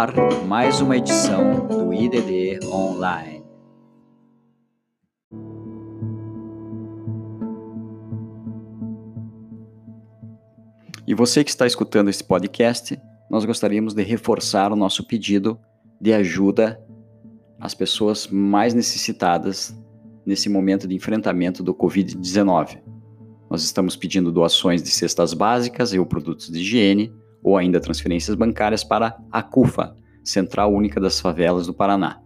ar mais uma edição do IDD Online. E você que está escutando esse podcast, nós gostaríamos de reforçar o nosso pedido de ajuda às pessoas mais necessitadas nesse momento de enfrentamento do Covid-19. Nós estamos pedindo doações de cestas básicas e ou produtos de higiene, ou ainda transferências bancárias para a CUFA, Central Única das Favelas do Paraná.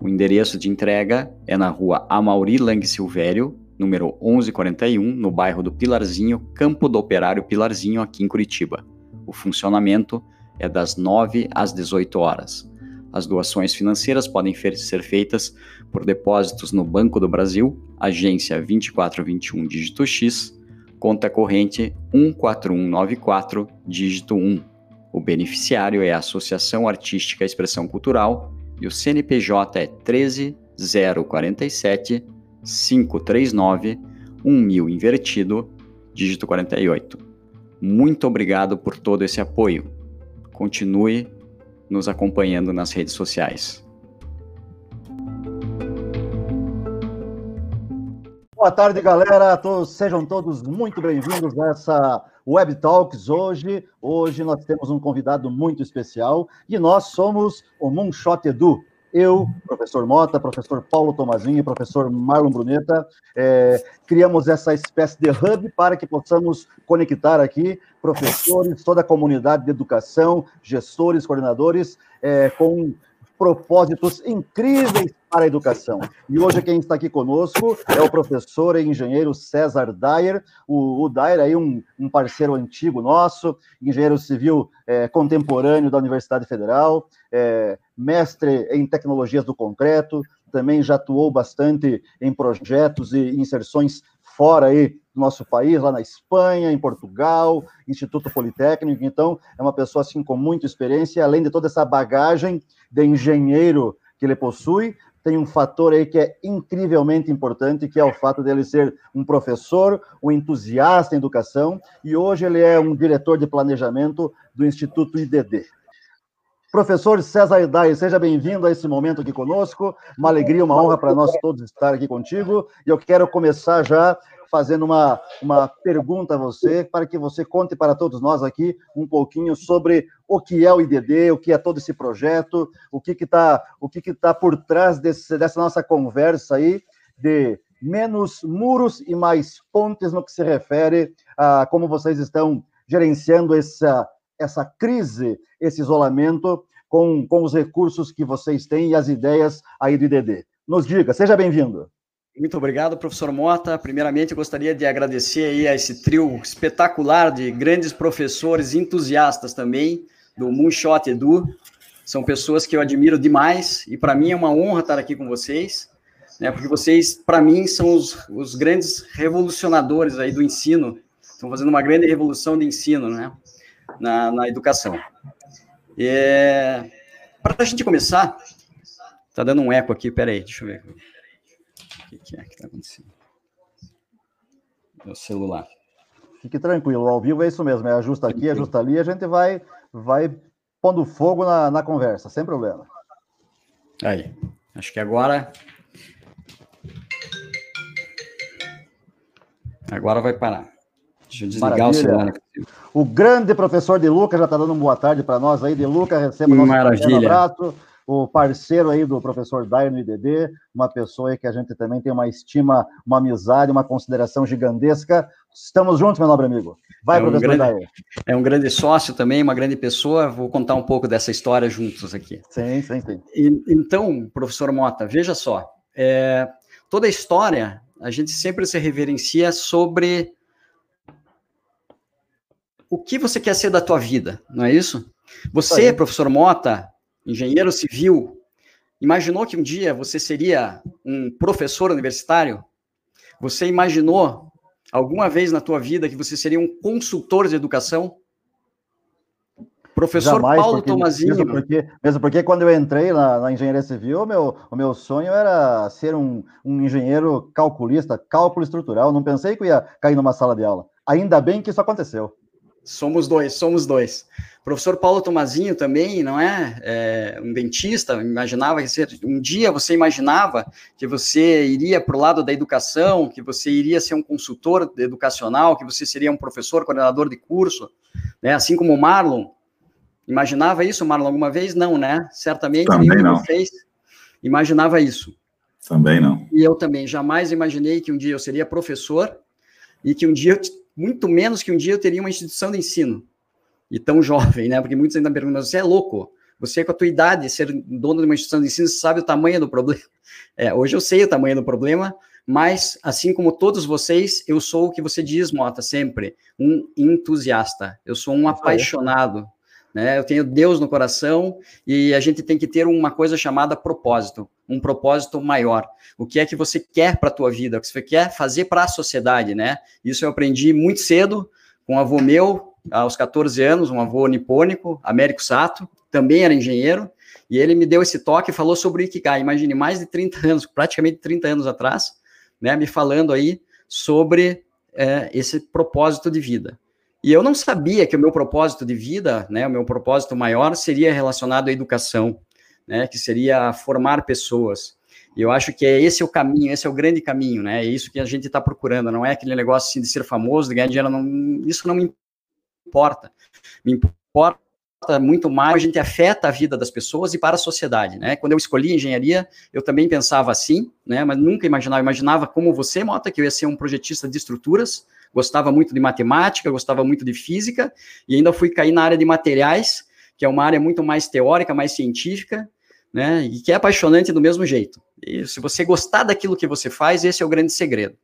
O endereço de entrega é na rua Amauri Lang Silvério, número 1141, no bairro do Pilarzinho, Campo do Operário Pilarzinho, aqui em Curitiba. O funcionamento é das 9 às 18 horas. As doações financeiras podem ser feitas por depósitos no Banco do Brasil, agência 2421 dígito X, conta corrente 14194 dígito 1. O beneficiário é a Associação Artística Expressão Cultural e o CNPJ é 13047 539 1000 invertido, dígito 48. Muito obrigado por todo esse apoio. Continue nos acompanhando nas redes sociais. Boa tarde, galera. Todos, sejam todos muito bem-vindos a essa Web Talks hoje. Hoje nós temos um convidado muito especial e nós somos o Moonshot Edu. Eu, professor Mota, professor Paulo Tomazinho e professor Marlon Bruneta, é, criamos essa espécie de hub para que possamos conectar aqui professores, toda a comunidade de educação, gestores, coordenadores, é, com propósitos incríveis para a educação. E hoje quem está aqui conosco é o professor e engenheiro César Dyer. O, o Dyer aí um, um parceiro antigo nosso, engenheiro civil é, contemporâneo da Universidade Federal, é, mestre em tecnologias do concreto, também já atuou bastante em projetos e inserções fora aí do nosso país, lá na Espanha, em Portugal, Instituto Politécnico. Então, é uma pessoa assim com muita experiência, além de toda essa bagagem de engenheiro que ele possui, tem um fator aí que é incrivelmente importante, que é o fato dele ser um professor, um entusiasta em educação, e hoje ele é um diretor de planejamento do Instituto IDD. Professor César Idai, seja bem-vindo a esse momento aqui conosco. Uma alegria, uma honra para nós todos estar aqui contigo. E eu quero começar já fazendo uma, uma pergunta a você, para que você conte para todos nós aqui um pouquinho sobre o que é o IDD, o que é todo esse projeto, o que está o que que tá por trás desse, dessa nossa conversa aí de menos muros e mais pontes no que se refere a como vocês estão gerenciando essa essa crise, esse isolamento, com, com os recursos que vocês têm e as ideias aí do IDD. Nos diga, seja bem-vindo. Muito obrigado, professor Mota. Primeiramente, gostaria de agradecer aí a esse trio espetacular de grandes professores entusiastas também do Moonshot Edu. São pessoas que eu admiro demais e para mim é uma honra estar aqui com vocês, né? Porque vocês, para mim, são os, os grandes revolucionadores aí do ensino. Estão fazendo uma grande revolução de ensino, né? Na, na educação. É, Para a gente começar, tá dando um eco aqui, peraí, deixa eu ver. O que, que é que está acontecendo? Meu celular. Fique tranquilo, ao vivo é isso mesmo, é ajusta aqui, ajusta ali, a gente vai, vai pondo fogo na, na conversa, sem problema. Aí, acho que agora. Agora vai parar. Deixa eu desligar Maravilha. o celular. O grande professor De Luca já está dando uma boa tarde para nós aí. De Luca, receba nosso Maravilha. abraço. O parceiro aí do professor Dair no IDD, uma pessoa aí que a gente também tem uma estima, uma amizade, uma consideração gigantesca. Estamos juntos, meu nobre amigo. Vai, é um professor grande, Dair. É um grande sócio também, uma grande pessoa. Vou contar um pouco dessa história juntos aqui. Sim, sim, sim. E, então, professor Mota, veja só. É, toda a história, a gente sempre se reverencia sobre o que você quer ser da tua vida, não é isso? Você, Aí. professor Mota, engenheiro civil, imaginou que um dia você seria um professor universitário? Você imaginou alguma vez na tua vida que você seria um consultor de educação? Professor Jamais, Paulo porque, Tomazinho. Mesmo porque, mesmo porque quando eu entrei na, na, engenharia civil, o meu, o meu sonho era ser um, um engenheiro calculista, cálculo estrutural. Não pensei que eu ia cair numa sala de aula. Ainda bem que isso aconteceu. Somos dois, somos dois. Professor Paulo Tomazinho também, não é? é um dentista, imaginava que um dia você imaginava que você iria para o lado da educação, que você iria ser um consultor educacional, que você seria um professor, coordenador de curso, né? Assim como o Marlon. Imaginava isso, Marlon, alguma vez? Não, né? Certamente também nenhum não. de vocês imaginava isso. Também não. E eu também jamais imaginei que um dia eu seria professor e que um dia, muito menos que um dia, eu teria uma instituição de ensino e tão jovem, né? Porque muitos ainda perguntam, você é louco? Você, com a tua idade, ser dono de uma instituição de ensino, sabe o tamanho do problema? É, hoje eu sei o tamanho do problema, mas, assim como todos vocês, eu sou o que você diz, Mota, sempre, um entusiasta. Eu sou um apaixonado, né? Eu tenho Deus no coração e a gente tem que ter uma coisa chamada propósito, um propósito maior. O que é que você quer para a tua vida? O que você quer fazer para a sociedade, né? Isso eu aprendi muito cedo com um avô meu, aos 14 anos, um avô nipônico, Américo Sato, também era engenheiro, e ele me deu esse toque e falou sobre o Ikigai. Imagine, mais de 30 anos, praticamente 30 anos atrás, né, me falando aí sobre é, esse propósito de vida. E eu não sabia que o meu propósito de vida, né, o meu propósito maior seria relacionado à educação, né, que seria formar pessoas. E eu acho que é esse o caminho, esse é o grande caminho, né? É isso que a gente está procurando. Não é aquele negócio assim, de ser famoso, de ganhar dinheiro. Não, isso não me importa. Me importa muito mais, a gente afeta a vida das pessoas e para a sociedade, né? Quando eu escolhi engenharia, eu também pensava assim, né? Mas nunca imaginava, imaginava como você, Mota, que eu ia ser um projetista de estruturas, gostava muito de matemática, gostava muito de física, e ainda fui cair na área de materiais, que é uma área muito mais teórica, mais científica, né? E que é apaixonante do mesmo jeito. E se você gostar daquilo que você faz, esse é o grande segredo.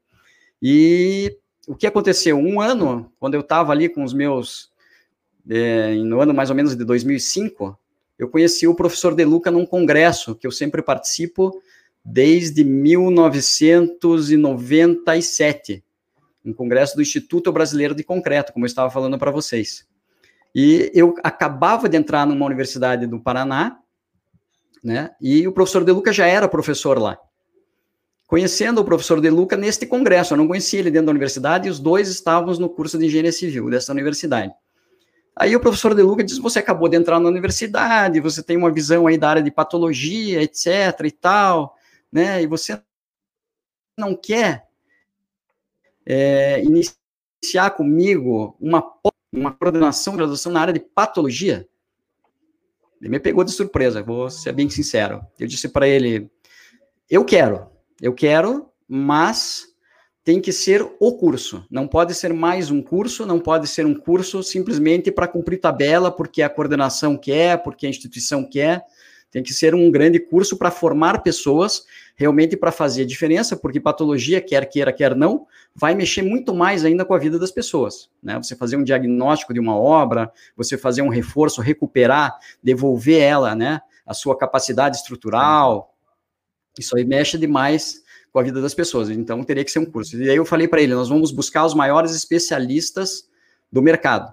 E o que aconteceu? Um ano, quando eu estava ali com os meus, é, no ano mais ou menos de 2005, eu conheci o professor De Luca num congresso que eu sempre participo desde 1997, um congresso do Instituto Brasileiro de Concreto, como eu estava falando para vocês. E eu acabava de entrar numa universidade do Paraná, né? E o professor De Luca já era professor lá conhecendo o professor De Luca neste congresso. Eu não conhecia ele dentro da universidade e os dois estávamos no curso de engenharia civil dessa universidade. Aí o professor De Luca diz: Você acabou de entrar na universidade, você tem uma visão aí da área de patologia, etc. e tal, né? E você não quer é, iniciar comigo uma, uma coordenação de graduação na área de patologia? Ele me pegou de surpresa, vou ser bem sincero. Eu disse para ele: Eu quero, eu quero, mas tem que ser o curso. Não pode ser mais um curso, não pode ser um curso simplesmente para cumprir tabela, porque a coordenação quer, porque a instituição quer. Tem que ser um grande curso para formar pessoas realmente para fazer a diferença, porque patologia, quer queira, quer não, vai mexer muito mais ainda com a vida das pessoas. Né? Você fazer um diagnóstico de uma obra, você fazer um reforço, recuperar, devolver ela, né? A sua capacidade estrutural, isso aí mexe demais com a vida das pessoas. Então teria que ser um curso. E aí eu falei para ele, nós vamos buscar os maiores especialistas do mercado.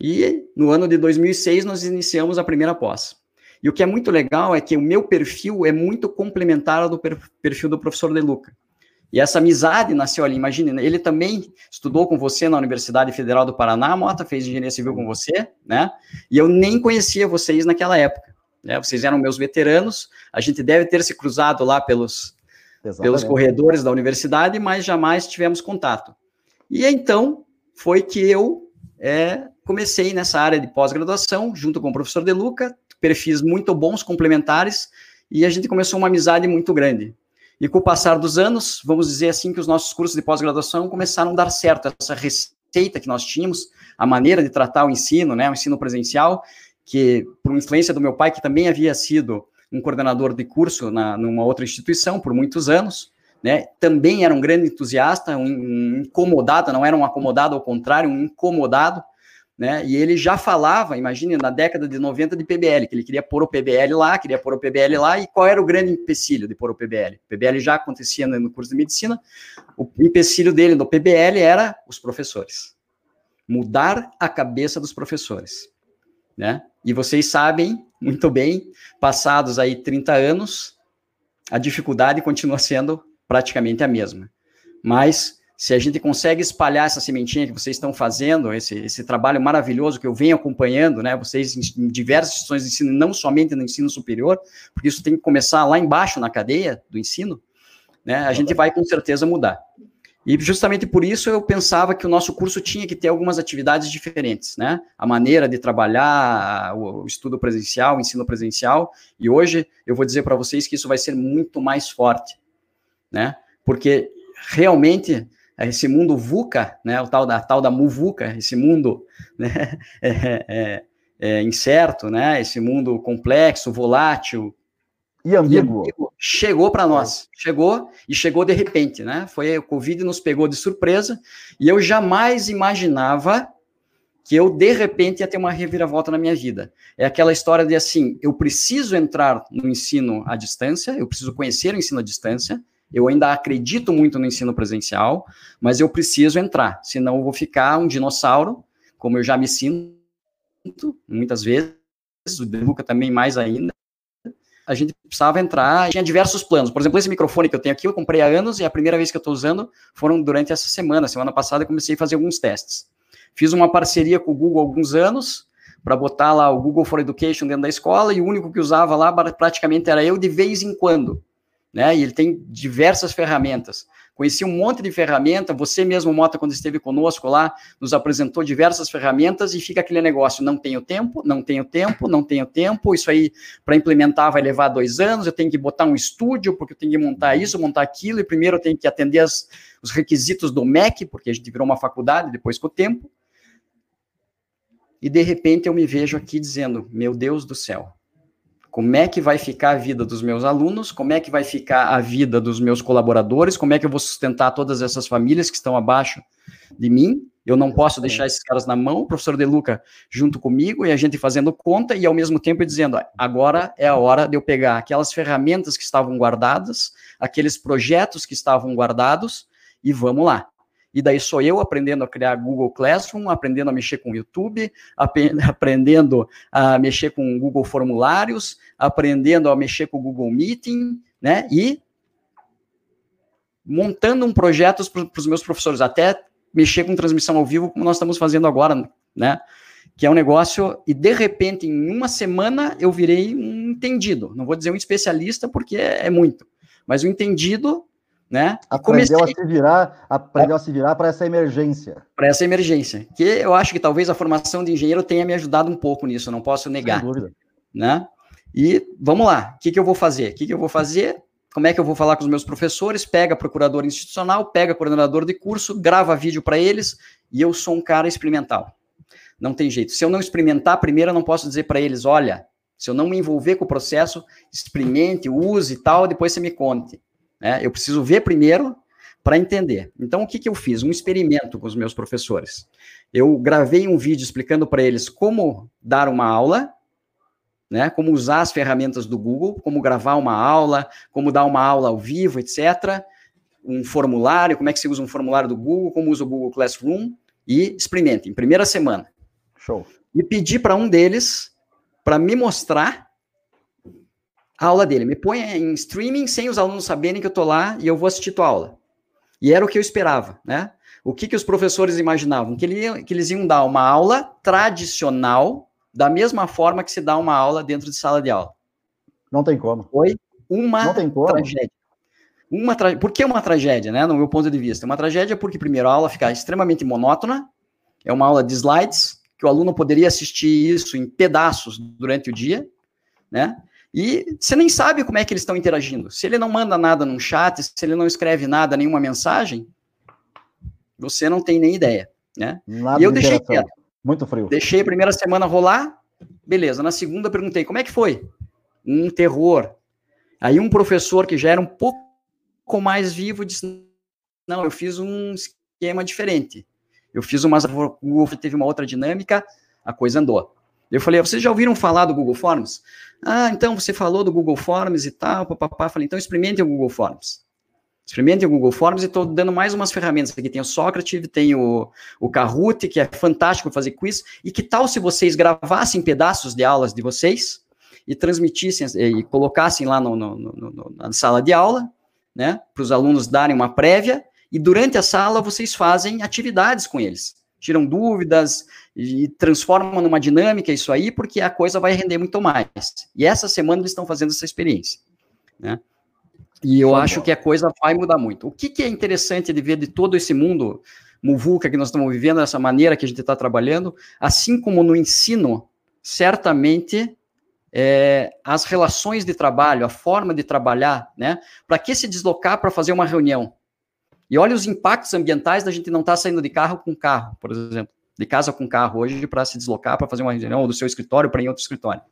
E no ano de 2006 nós iniciamos a primeira pós. E o que é muito legal é que o meu perfil é muito complementar ao do perfil do professor De Luca. E essa amizade nasceu ali, imagine, ele também estudou com você na Universidade Federal do Paraná, Mota fez engenharia civil com você, né? E eu nem conhecia vocês naquela época. Né? Vocês eram meus veteranos, a gente deve ter se cruzado lá pelos, pelos corredores da universidade, mas jamais tivemos contato. E então foi que eu é, comecei nessa área de pós-graduação, junto com o professor De Luca, perfis muito bons, complementares, e a gente começou uma amizade muito grande. E com o passar dos anos, vamos dizer assim que os nossos cursos de pós-graduação começaram a dar certo, essa receita que nós tínhamos, a maneira de tratar o ensino, né, o ensino presencial, que, por influência do meu pai, que também havia sido um coordenador de curso na, numa outra instituição por muitos anos, né? Também era um grande entusiasta, um, um incomodado, não era um acomodado, ao contrário, um incomodado, né? E ele já falava, imagine, na década de 90 de PBL, que ele queria pôr o PBL lá, queria pôr o PBL lá, e qual era o grande empecilho de pôr o PBL? O PBL já acontecia no curso de medicina, o empecilho dele do PBL era os professores. Mudar a cabeça dos professores né? E vocês sabem muito bem, passados aí 30 anos, a dificuldade continua sendo praticamente a mesma. Mas se a gente consegue espalhar essa sementinha que vocês estão fazendo, esse, esse trabalho maravilhoso que eu venho acompanhando, né, vocês em, diversas instituições de ensino, não somente no ensino superior, porque isso tem que começar lá embaixo na cadeia do ensino, né, a gente vai com certeza mudar. E justamente por isso eu pensava que o nosso curso tinha que ter algumas atividades diferentes, né? A maneira de trabalhar, o estudo presencial, o ensino presencial, e hoje eu vou dizer para vocês que isso vai ser muito mais forte, né? Porque realmente esse mundo VUCA, né, o tal da tal da muvuca, esse mundo né, é, é, é incerto, né, esse mundo complexo, volátil. E ambíguo, chegou para nós, chegou e chegou de repente, né? Foi o Covid nos pegou de surpresa e eu jamais imaginava que eu de repente ia ter uma reviravolta na minha vida. É aquela história de assim, eu preciso entrar no ensino à distância, eu preciso conhecer o ensino à distância, eu ainda acredito muito no ensino presencial, mas eu preciso entrar, senão eu vou ficar um dinossauro, como eu já me sinto muitas vezes, o Luca também mais ainda. A gente precisava entrar, tinha diversos planos. Por exemplo, esse microfone que eu tenho aqui, eu comprei há anos e a primeira vez que eu estou usando foram durante essa semana. Semana passada eu comecei a fazer alguns testes. Fiz uma parceria com o Google há alguns anos, para botar lá o Google for Education dentro da escola, e o único que usava lá praticamente era eu de vez em quando né? E ele tem diversas ferramentas. Conheci um monte de ferramenta, você mesmo, Mota, quando esteve conosco lá, nos apresentou diversas ferramentas e fica aquele negócio, não tenho tempo, não tenho tempo, não tenho tempo, isso aí para implementar vai levar dois anos, eu tenho que botar um estúdio, porque eu tenho que montar isso, montar aquilo, e primeiro eu tenho que atender as, os requisitos do MEC, porque a gente virou uma faculdade depois com o tempo, e de repente eu me vejo aqui dizendo, meu Deus do céu, como é que vai ficar a vida dos meus alunos, como é que vai ficar a vida dos meus colaboradores, como é que eu vou sustentar todas essas famílias que estão abaixo de mim. Eu não posso deixar esses caras na mão, o professor De Luca junto comigo e a gente fazendo conta e ao mesmo tempo dizendo: agora é a hora de eu pegar aquelas ferramentas que estavam guardadas, aqueles projetos que estavam guardados e vamos lá. E daí sou eu aprendendo a criar Google Classroom, aprendendo a mexer com YouTube, aprendendo a mexer com Google Formulários, aprendendo a mexer com Google Meeting, né? E montando um projeto para os meus professores, até mexer com transmissão ao vivo, como nós estamos fazendo agora, né? Que é um negócio, e de repente, em uma semana, eu virei um entendido. Não vou dizer um especialista, porque é, é muito, mas um entendido né? Aprendeu comecei... a se virar, aprendeu a se virar para essa emergência. Para essa emergência. Que eu acho que talvez a formação de engenheiro tenha me ajudado um pouco nisso, não posso negar. Sem dúvida. Né? E vamos lá, o que, que eu vou fazer? O que, que eu vou fazer? Como é que eu vou falar com os meus professores? Pega procurador institucional, pega coordenador de curso, grava vídeo para eles, e eu sou um cara experimental. Não tem jeito. Se eu não experimentar, primeiro eu não posso dizer para eles, olha, se eu não me envolver com o processo, experimente, use e tal, depois você me conte. Né? Eu preciso ver primeiro para entender. Então, o que, que eu fiz? Um experimento com os meus professores. Eu gravei um vídeo explicando para eles como dar uma aula, né? Como usar as ferramentas do Google, como gravar uma aula, como dar uma aula ao vivo, etc. Um formulário, como é que se usa um formulário do Google, como usa o Google Classroom e experimentem, primeira semana. Show. E pedi para um deles para me mostrar a aula dele. Me põe em streaming sem os alunos saberem que eu estou lá e eu vou assistir tua aula. E era o que eu esperava, né? O que, que os professores imaginavam? Que, ele, que eles iam dar uma aula tradicional, da mesma forma que se dá uma aula dentro de sala de aula. Não tem como. Foi uma Não tem como. tragédia. Uma tra... Por que uma tragédia, né? No meu ponto de vista. Uma tragédia porque, primeiro, a aula fica extremamente monótona, é uma aula de slides, que o aluno poderia assistir isso em pedaços durante o dia, né? E você nem sabe como é que eles estão interagindo. Se ele não manda nada num chat, se ele não escreve nada, nenhuma mensagem, você não tem nem ideia, né? Nada e eu de deixei quieto. Muito frio. Deixei a primeira semana rolar, beleza. Na segunda perguntei, como é que foi? Um terror. Aí um professor que já era um pouco mais vivo disse, não, eu fiz um esquema diferente. Eu fiz uma, o teve uma outra dinâmica, a coisa andou. Eu falei, vocês já ouviram falar do Google Forms? Ah, então você falou do Google Forms e tal, papapá. Falei, então experimente o Google Forms. Experimente o Google Forms e estou dando mais umas ferramentas. Aqui tem o Socrative, tem o, o Kahoot, que é fantástico fazer quiz. E que tal se vocês gravassem pedaços de aulas de vocês e transmitissem e colocassem lá no, no, no, na sala de aula, né, para os alunos darem uma prévia e durante a sala vocês fazem atividades com eles. Tiram dúvidas e transformam numa dinâmica isso aí, porque a coisa vai render muito mais. E essa semana eles estão fazendo essa experiência. Né? E eu acho que a coisa vai mudar muito. O que, que é interessante de ver de todo esse mundo muvuca que nós estamos vivendo, essa maneira que a gente está trabalhando, assim como no ensino, certamente é, as relações de trabalho, a forma de trabalhar, né? Para que se deslocar para fazer uma reunião? E olha os impactos ambientais da gente não estar tá saindo de carro com carro, por exemplo, de casa com carro hoje para se deslocar para fazer uma reunião ou do seu escritório para ir em outro escritório,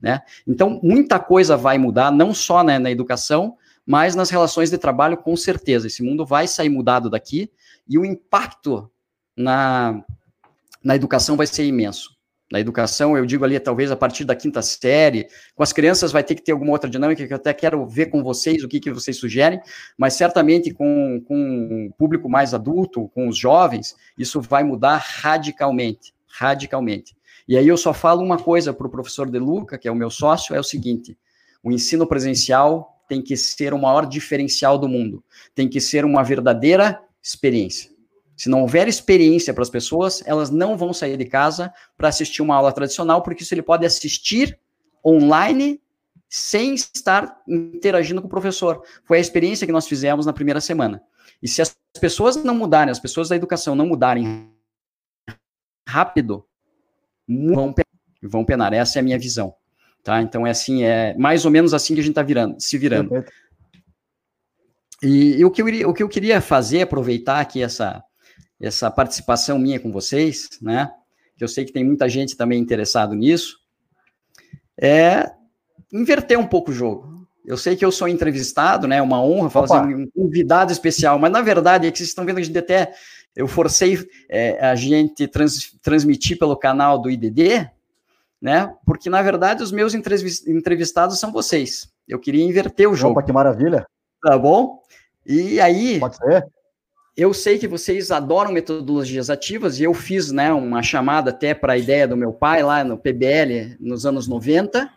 né? Então muita coisa vai mudar, não só né, na educação, mas nas relações de trabalho com certeza. Esse mundo vai sair mudado daqui e o impacto na, na educação vai ser imenso. Na educação, eu digo ali, talvez a partir da quinta série, com as crianças vai ter que ter alguma outra dinâmica que eu até quero ver com vocês, o que, que vocês sugerem, mas certamente com, com um público mais adulto, com os jovens, isso vai mudar radicalmente, radicalmente. E aí eu só falo uma coisa para o professor De Luca, que é o meu sócio, é o seguinte, o ensino presencial tem que ser o maior diferencial do mundo, tem que ser uma verdadeira experiência. Se não houver experiência para as pessoas, elas não vão sair de casa para assistir uma aula tradicional, porque isso ele pode assistir online sem estar interagindo com o professor. Foi a experiência que nós fizemos na primeira semana. E se as pessoas não mudarem, as pessoas da educação não mudarem rápido, vão penar. Vão penar. Essa é a minha visão. Tá? Então é assim, é mais ou menos assim que a gente está virando, se virando. E, e, o, que eu, o que eu queria fazer, aproveitar aqui essa, essa participação minha com vocês, né? Que eu sei que tem muita gente também interessado nisso, é inverter um pouco o jogo. Eu sei que eu sou entrevistado, né? Uma honra fazer um convidado especial, mas na verdade é que vocês estão vendo que a gente até eu forcei é, a gente trans, transmitir pelo canal do IDD, né? Porque na verdade os meus entrevistados são vocês. Eu queria inverter o jogo. Opa, que maravilha! Tá bom? E aí, Pode ser? Eu sei que vocês adoram metodologias ativas e eu fiz né, uma chamada até para a ideia do meu pai lá no PBL nos anos 90.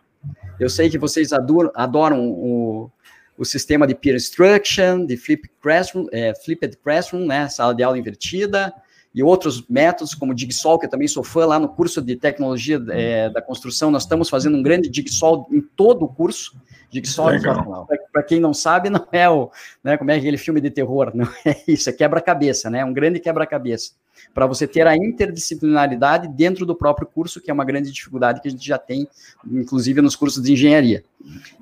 Eu sei que vocês adoram, adoram o, o sistema de peer instruction, de classroom, é, flipped classroom, né, sala de aula invertida, e outros métodos, como Digsol, que eu também sou fã, lá no curso de tecnologia é, da construção, nós estamos fazendo um grande Digsol em todo o curso. Digsol, para quem não sabe, não é o, né, como é aquele filme de terror, não é isso, é quebra-cabeça, né, um grande quebra-cabeça, para você ter a interdisciplinaridade dentro do próprio curso, que é uma grande dificuldade que a gente já tem, inclusive nos cursos de engenharia.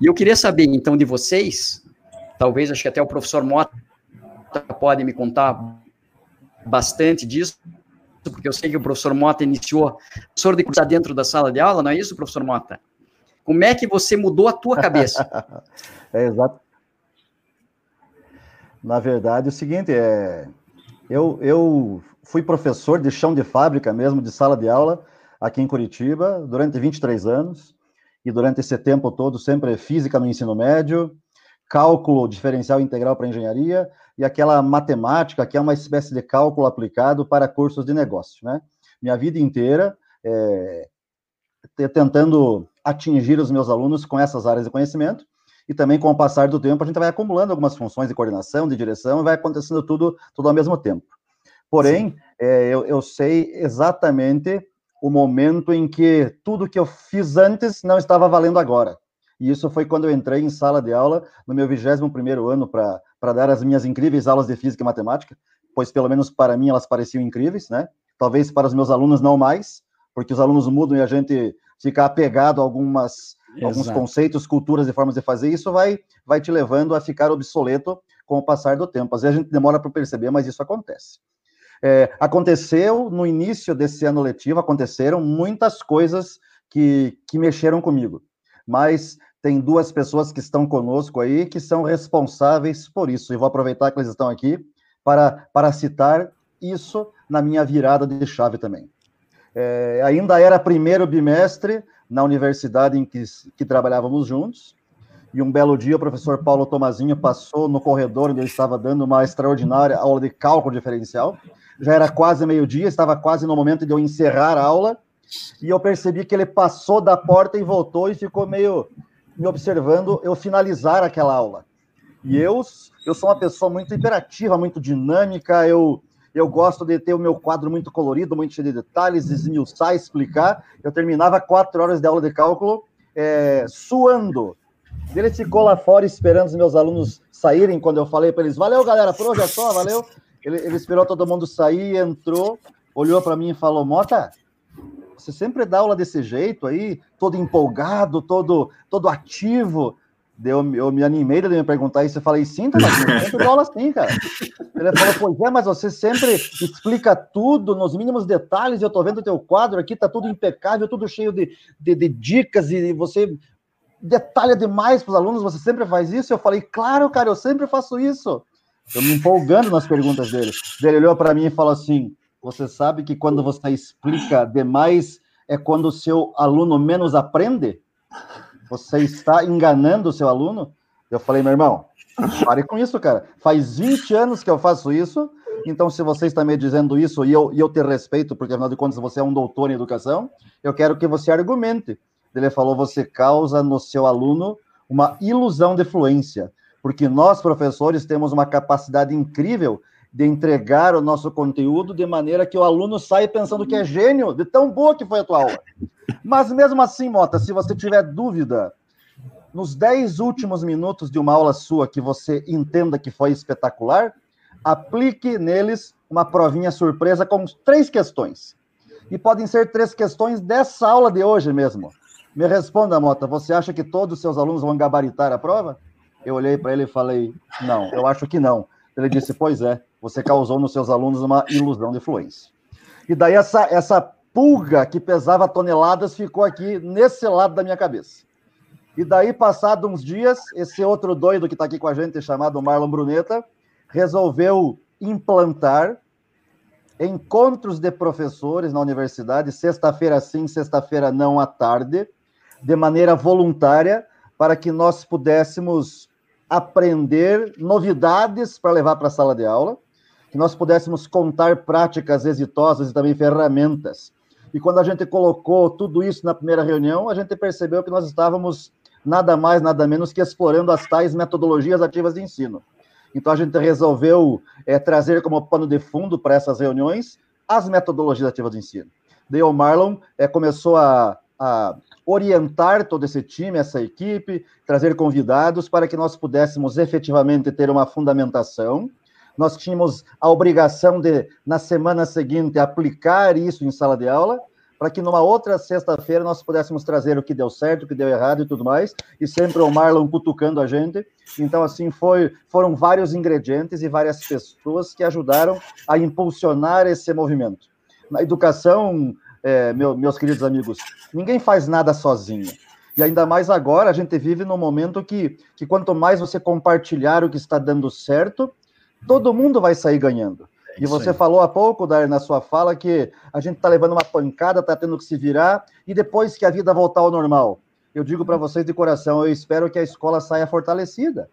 E eu queria saber, então, de vocês, talvez, acho que até o professor Mota pode me contar bastante disso, porque eu sei que o professor Mota iniciou professor de curso dentro da sala de aula, não é isso, professor Mota? Como é que você mudou a tua cabeça? é exato. Na verdade, o seguinte, é, eu, eu fui professor de chão de fábrica mesmo, de sala de aula, aqui em Curitiba, durante 23 anos, e durante esse tempo todo sempre física no ensino médio, cálculo diferencial integral para engenharia, e aquela matemática que é uma espécie de cálculo aplicado para cursos de negócio, né? Minha vida inteira é, tentando atingir os meus alunos com essas áreas de conhecimento, e também com o passar do tempo a gente vai acumulando algumas funções de coordenação, de direção, e vai acontecendo tudo, tudo ao mesmo tempo. Porém, é, eu, eu sei exatamente o momento em que tudo que eu fiz antes não estava valendo agora. E isso foi quando eu entrei em sala de aula no meu 21º ano para dar as minhas incríveis aulas de física e matemática, pois pelo menos para mim elas pareciam incríveis, né? Talvez para os meus alunos não mais, porque os alunos mudam e a gente fica apegado a algumas, alguns conceitos, culturas e formas de fazer, e isso vai, vai te levando a ficar obsoleto com o passar do tempo. Às vezes a gente demora para perceber, mas isso acontece. É, aconteceu no início desse ano letivo, aconteceram muitas coisas que, que mexeram comigo, mas tem duas pessoas que estão conosco aí que são responsáveis por isso. E vou aproveitar que eles estão aqui para, para citar isso na minha virada de chave também. É, ainda era primeiro bimestre na universidade em que, que trabalhávamos juntos, e um belo dia o professor Paulo Tomazinho passou no corredor onde eu estava dando uma extraordinária aula de cálculo diferencial. Já era quase meio-dia, estava quase no momento de eu encerrar a aula, e eu percebi que ele passou da porta e voltou e ficou meio me observando eu finalizar aquela aula. E eu, eu sou uma pessoa muito imperativa, muito dinâmica, eu, eu gosto de ter o meu quadro muito colorido, muito cheio de detalhes, esmiuçar, explicar. Eu terminava quatro horas de aula de cálculo é, suando. Ele ficou lá fora esperando os meus alunos saírem quando eu falei para eles: valeu, galera, por hoje é só, valeu. Ele, ele esperou todo mundo sair, entrou, olhou para mim e falou: Mota, você sempre dá aula desse jeito aí, todo empolgado, todo, todo ativo. Eu, eu me animei de me perguntar isso. Eu falei, sim, Tomás, eu sempre dou aula assim, cara. Ele falou, pois é, mas você sempre explica tudo nos mínimos detalhes. Eu tô vendo o teu quadro aqui, tá tudo impecável, tudo cheio de, de, de dicas e você detalha demais para os alunos. Você sempre faz isso? Eu falei, claro, cara, eu sempre faço isso. Eu me empolgando nas perguntas dele. Ele olhou para mim e falou assim: Você sabe que quando você explica demais é quando o seu aluno menos aprende? Você está enganando o seu aluno? Eu falei, meu irmão, pare com isso, cara. Faz 20 anos que eu faço isso. Então, se você está me dizendo isso e eu, e eu te respeito, porque afinal de contas você é um doutor em educação, eu quero que você argumente. Ele falou: você causa no seu aluno uma ilusão de fluência porque nós, professores, temos uma capacidade incrível de entregar o nosso conteúdo de maneira que o aluno sai pensando que é gênio, de tão boa que foi a tua aula. Mas mesmo assim, Mota, se você tiver dúvida, nos 10 últimos minutos de uma aula sua que você entenda que foi espetacular, aplique neles uma provinha surpresa com três questões. E podem ser três questões dessa aula de hoje mesmo. Me responda, Mota, você acha que todos os seus alunos vão gabaritar a prova? Eu olhei para ele e falei: não, eu acho que não. Ele disse: pois é, você causou nos seus alunos uma ilusão de fluência. E daí essa, essa pulga que pesava toneladas ficou aqui nesse lado da minha cabeça. E daí, passado uns dias, esse outro doido que está aqui com a gente, chamado Marlon Bruneta, resolveu implantar encontros de professores na universidade, sexta-feira sim, sexta-feira não à tarde, de maneira voluntária, para que nós pudéssemos aprender novidades para levar para a sala de aula, que nós pudéssemos contar práticas exitosas e também ferramentas. E quando a gente colocou tudo isso na primeira reunião, a gente percebeu que nós estávamos nada mais, nada menos que explorando as tais metodologias ativas de ensino. Então a gente resolveu é, trazer como pano de fundo para essas reuniões as metodologias ativas de ensino. Daí Marlon é, começou a, a orientar todo esse time, essa equipe, trazer convidados para que nós pudéssemos efetivamente ter uma fundamentação. Nós tínhamos a obrigação de, na semana seguinte, aplicar isso em sala de aula, para que numa outra sexta-feira nós pudéssemos trazer o que deu certo, o que deu errado e tudo mais, e sempre o Marlon cutucando a gente. Então, assim, foi, foram vários ingredientes e várias pessoas que ajudaram a impulsionar esse movimento. Na educação, é, meu, meus queridos amigos, ninguém faz nada sozinho. E ainda mais agora, a gente vive num momento que, que quanto mais você compartilhar o que está dando certo, todo mundo vai sair ganhando. É e você aí. falou há pouco, Dar, na sua fala, que a gente está levando uma pancada, está tendo que se virar, e depois que a vida voltar ao normal. Eu digo para vocês de coração, eu espero que a escola saia fortalecida.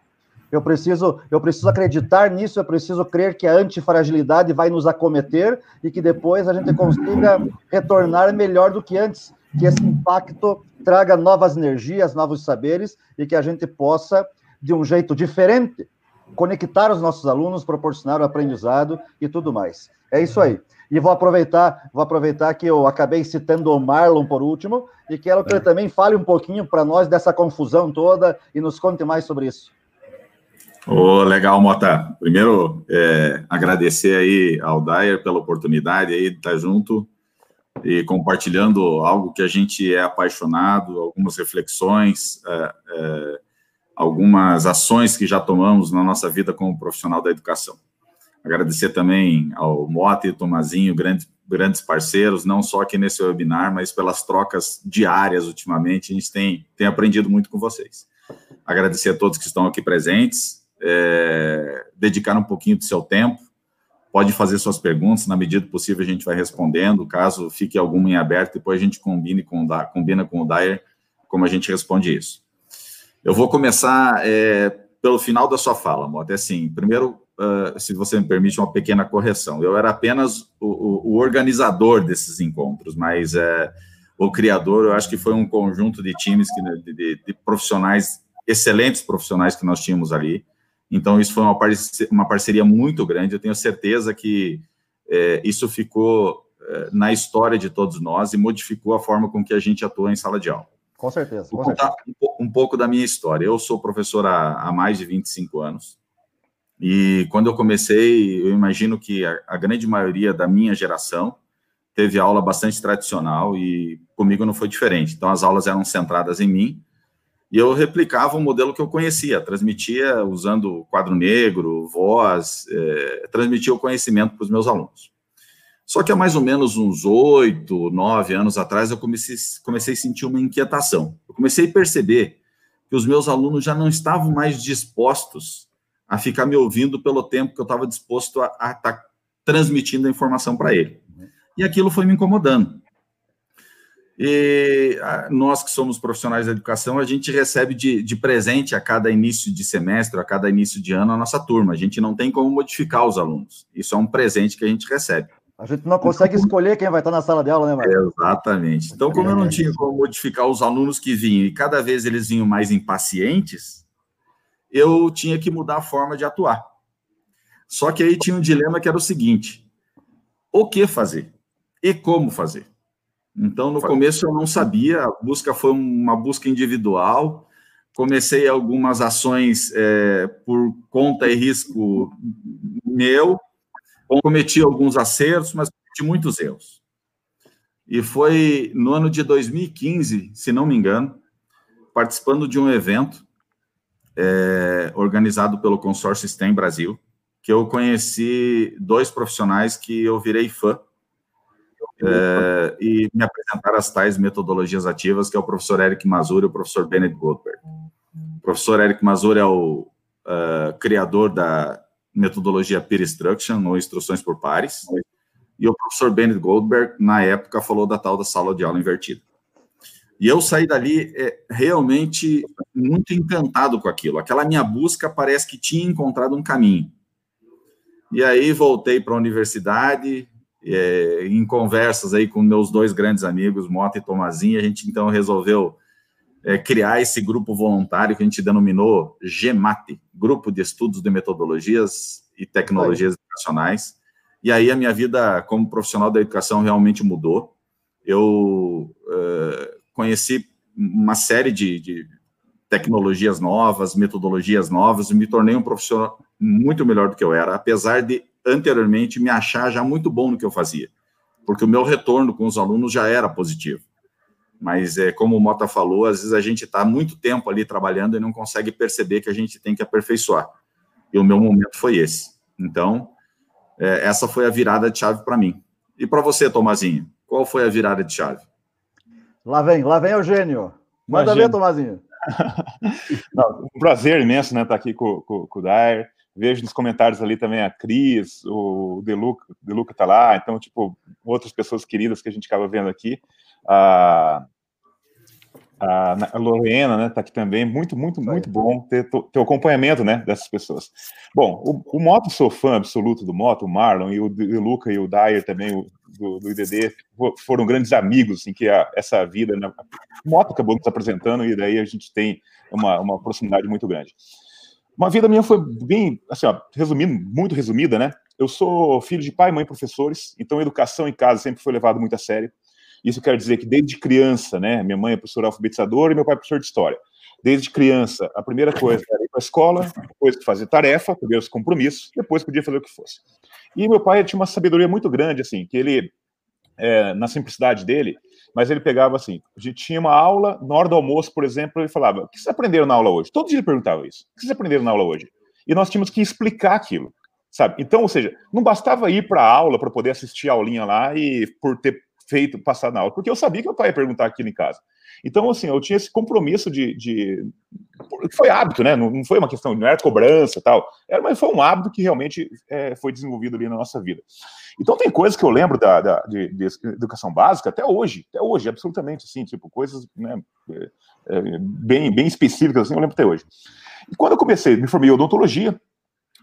Eu preciso, eu preciso acreditar nisso, eu preciso crer que a antifragilidade vai nos acometer e que depois a gente consiga retornar melhor do que antes, que esse impacto traga novas energias, novos saberes e que a gente possa, de um jeito diferente, conectar os nossos alunos, proporcionar o aprendizado e tudo mais. É isso aí. E vou aproveitar, vou aproveitar que eu acabei citando o Marlon por último e quero que ele também fale um pouquinho para nós dessa confusão toda e nos conte mais sobre isso. Oh, legal, Mota. Primeiro, é, agradecer aí ao Dyer pela oportunidade aí de estar junto e compartilhando algo que a gente é apaixonado, algumas reflexões, é, é, algumas ações que já tomamos na nossa vida como profissional da educação. Agradecer também ao Mota e Tomazinho, grandes, grandes parceiros, não só aqui nesse webinar, mas pelas trocas diárias ultimamente, a gente tem, tem aprendido muito com vocês. Agradecer a todos que estão aqui presentes, é, dedicar um pouquinho do seu tempo. Pode fazer suas perguntas, na medida do possível a gente vai respondendo. Caso fique alguma em aberto, depois a gente combine com combina com o Dyer como a gente responde isso. Eu vou começar é, pelo final da sua fala, Mota. É assim, primeiro, uh, se você me permite uma pequena correção. Eu era apenas o, o, organizador desses encontros, mas é, o criador, eu acho que foi um conjunto de times, que, de, de, de profissionais, excelentes profissionais que nós tínhamos ali, Então, isso foi uma, parceria, uma parceria muito grande. Eu tenho certeza que é, isso ficou é, na história de todos nós e modificou a forma com que a gente atua em sala de aula. Com certeza. Vou contar um, um, pouco da minha história. Eu sou professor há, há, mais de 25 anos. E quando eu comecei, eu imagino que a, a grande maioria da minha geração teve aula bastante tradicional e comigo não foi diferente. Então, as aulas eram centradas em mim e eu replicava o modelo que eu conhecia, transmitia usando quadro negro, voz, é, transmitia o conhecimento para os meus alunos. Só que há mais ou menos uns oito, nove anos atrás, eu comecei, comecei a sentir uma inquietação. Eu comecei a perceber que os meus alunos já não estavam mais dispostos a ficar me ouvindo pelo tempo que eu estava disposto a estar tá transmitindo a informação para ele. E aquilo foi me incomodando. E nós que somos profissionais da educação, a gente recebe de, de, presente a cada início de semestre, a cada início de ano, a nossa turma. A gente não tem como modificar os alunos. Isso é um presente que a gente recebe. A gente não consegue então, escolher quem vai estar na sala de aula, né, Marcos? Exatamente. Então, como eu não tinha como modificar os alunos que vinham e cada vez eles vinham mais impacientes, eu tinha que mudar a forma de atuar. Só que aí tinha um dilema que era o seguinte: o que fazer e como fazer? Então, no começo eu não sabia, a busca foi uma busca individual. Comecei algumas ações é, por conta e risco meu, cometi alguns acertos, mas cometi muitos erros. E foi no ano de 2015, se não me engano, participando de um evento é, organizado pelo consórcio STEM Brasil, que eu conheci dois profissionais que eu virei fã é, e me apresentar as tais metodologias ativas, que é o professor Eric Mazur e o professor Bennett Goldberg. O professor Eric Mazur é o uh, criador da metodologia Peer Instruction, ou Instruções por Pares, e o professor Bennett Goldberg, na época, falou da tal da sala de aula invertida. E eu saí dali é, realmente muito encantado com aquilo. Aquela minha busca parece que tinha encontrado um caminho. E aí voltei para a universidade, é, em conversas aí com meus dois grandes amigos, Mota e Tomazinho, a gente então resolveu é, criar esse grupo voluntário que a gente denominou GEMAT, Grupo de Estudos de Metodologias e Tecnologias Educacionais. E aí a minha vida como profissional da educação realmente mudou. Eu é, conheci uma série de, de tecnologias novas, metodologias novas, e me tornei um profissional muito melhor do que eu era, apesar de anteriormente me achar já muito bom no que eu fazia, porque o meu retorno com os alunos já era positivo. Mas, é, como o Mota falou, às vezes a gente está muito tempo ali trabalhando e não consegue perceber que a gente tem que aperfeiçoar. E o meu momento foi esse. Então, é, essa foi a virada de chave para mim. E para você, Tomazinho, qual foi a virada de chave? Lá vem, lá vem Eugênio. Manda ver, Tomazinho. Não, um prazer imenso, né, estar tá aqui com, com, com o Dair. Vejo nos comentários ali também a Cris, o Deluca, Deluca tá lá, então, tipo, outras pessoas queridas que a gente acaba vendo aqui. A, a Lorena, né, tá aqui também. Muito, muito, muito bom ter, o acompanhamento, né, dessas pessoas. Bom, o, o Moto, sou fã absoluto do Moto, o Marlon, e o Deluca e o Dyer também, o, do, do IDD, foram grandes amigos, assim, que a, essa vida, né, o Moto acabou nos apresentando, e daí a gente tem uma, uma proximidade muito grande. Uma vida minha foi bem, assim, ó, resumindo, muito resumida, né? Eu sou filho de pai e mãe professores, então a educação em casa sempre foi levado muito a sério. Isso quer dizer que desde criança, né? Minha mãe é professora alfabetizadora e meu pai é professor de história. Desde criança, a primeira coisa era ir para a escola, depois fazer tarefa, primeiro os compromissos, depois podia fazer o que fosse. E meu pai tinha uma sabedoria muito grande, assim, que ele, é, na simplicidade dele, mas ele pegava assim: a gente tinha uma aula, na hora do almoço, por exemplo, ele falava: o que vocês aprenderam na aula hoje? Todo dia ele perguntava isso: o que vocês aprenderam na aula hoje? E nós tínhamos que explicar aquilo, sabe? Então, ou seja, não bastava ir para a aula para poder assistir a aulinha lá e por ter feito, passar na aula, porque eu sabia que meu pai ia perguntar aquilo em casa. Então, assim, eu tinha esse compromisso de. de foi hábito, né? Não, não, foi uma questão, não era cobrança tal. Era, mas foi um hábito que realmente é, foi desenvolvido ali na nossa vida. Então, tem coisas que eu lembro da, da de, de, educação básica até hoje, até hoje, absolutamente, assim, tipo, coisas né, é, é, bem, bem específicas, assim, eu lembro até hoje. E quando eu comecei, me formei em odontologia,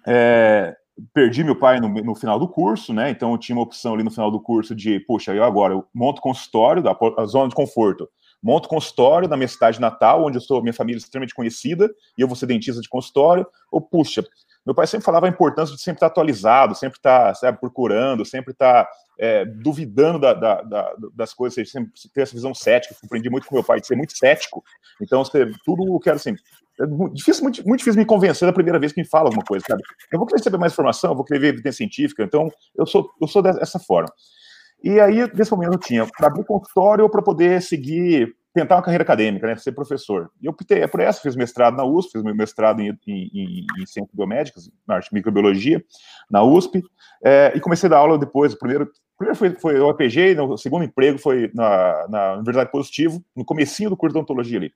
é, perdi meu pai no, no, final do curso, né? Então eu tinha uma opção ali no final do curso de, poxa, eu agora? Eu monto consultório, da zona de conforto. Monto consultório na minha cidade natal, onde eu sou, minha família é extremamente conhecida, e eu vou ser dentista de consultório, ou puxa, meu pai sempre falava a importância de sempre estar atualizado, sempre estar, sabe, procurando, sempre estar é, duvidando da, da, da, das coisas, sempre ter essa visão cética, eu aprendi muito com meu pai, de ser muito cético, então, tudo eu quero, assim, é difícil, muito, muito difícil me convencer da primeira vez que me fala alguma coisa, sabe? Eu vou querer saber mais informação, eu vou querer ver evidência científica, então eu sou, eu sou dessa forma. E aí, nesse momento, eu tinha para abrir consultório ou para poder seguir, tentar uma carreira acadêmica, né, ser professor. E eu optei é por essa, fiz mestrado na USP, fiz meu mestrado em, em, em, em ciências biomédicas, na arte de microbiologia, na USP, é, e comecei a dar aula depois. O primeiro, primeiro foi, foi o APG, o segundo emprego foi na, na Universidade Positivo, no comecinho do curso de odontologia ali.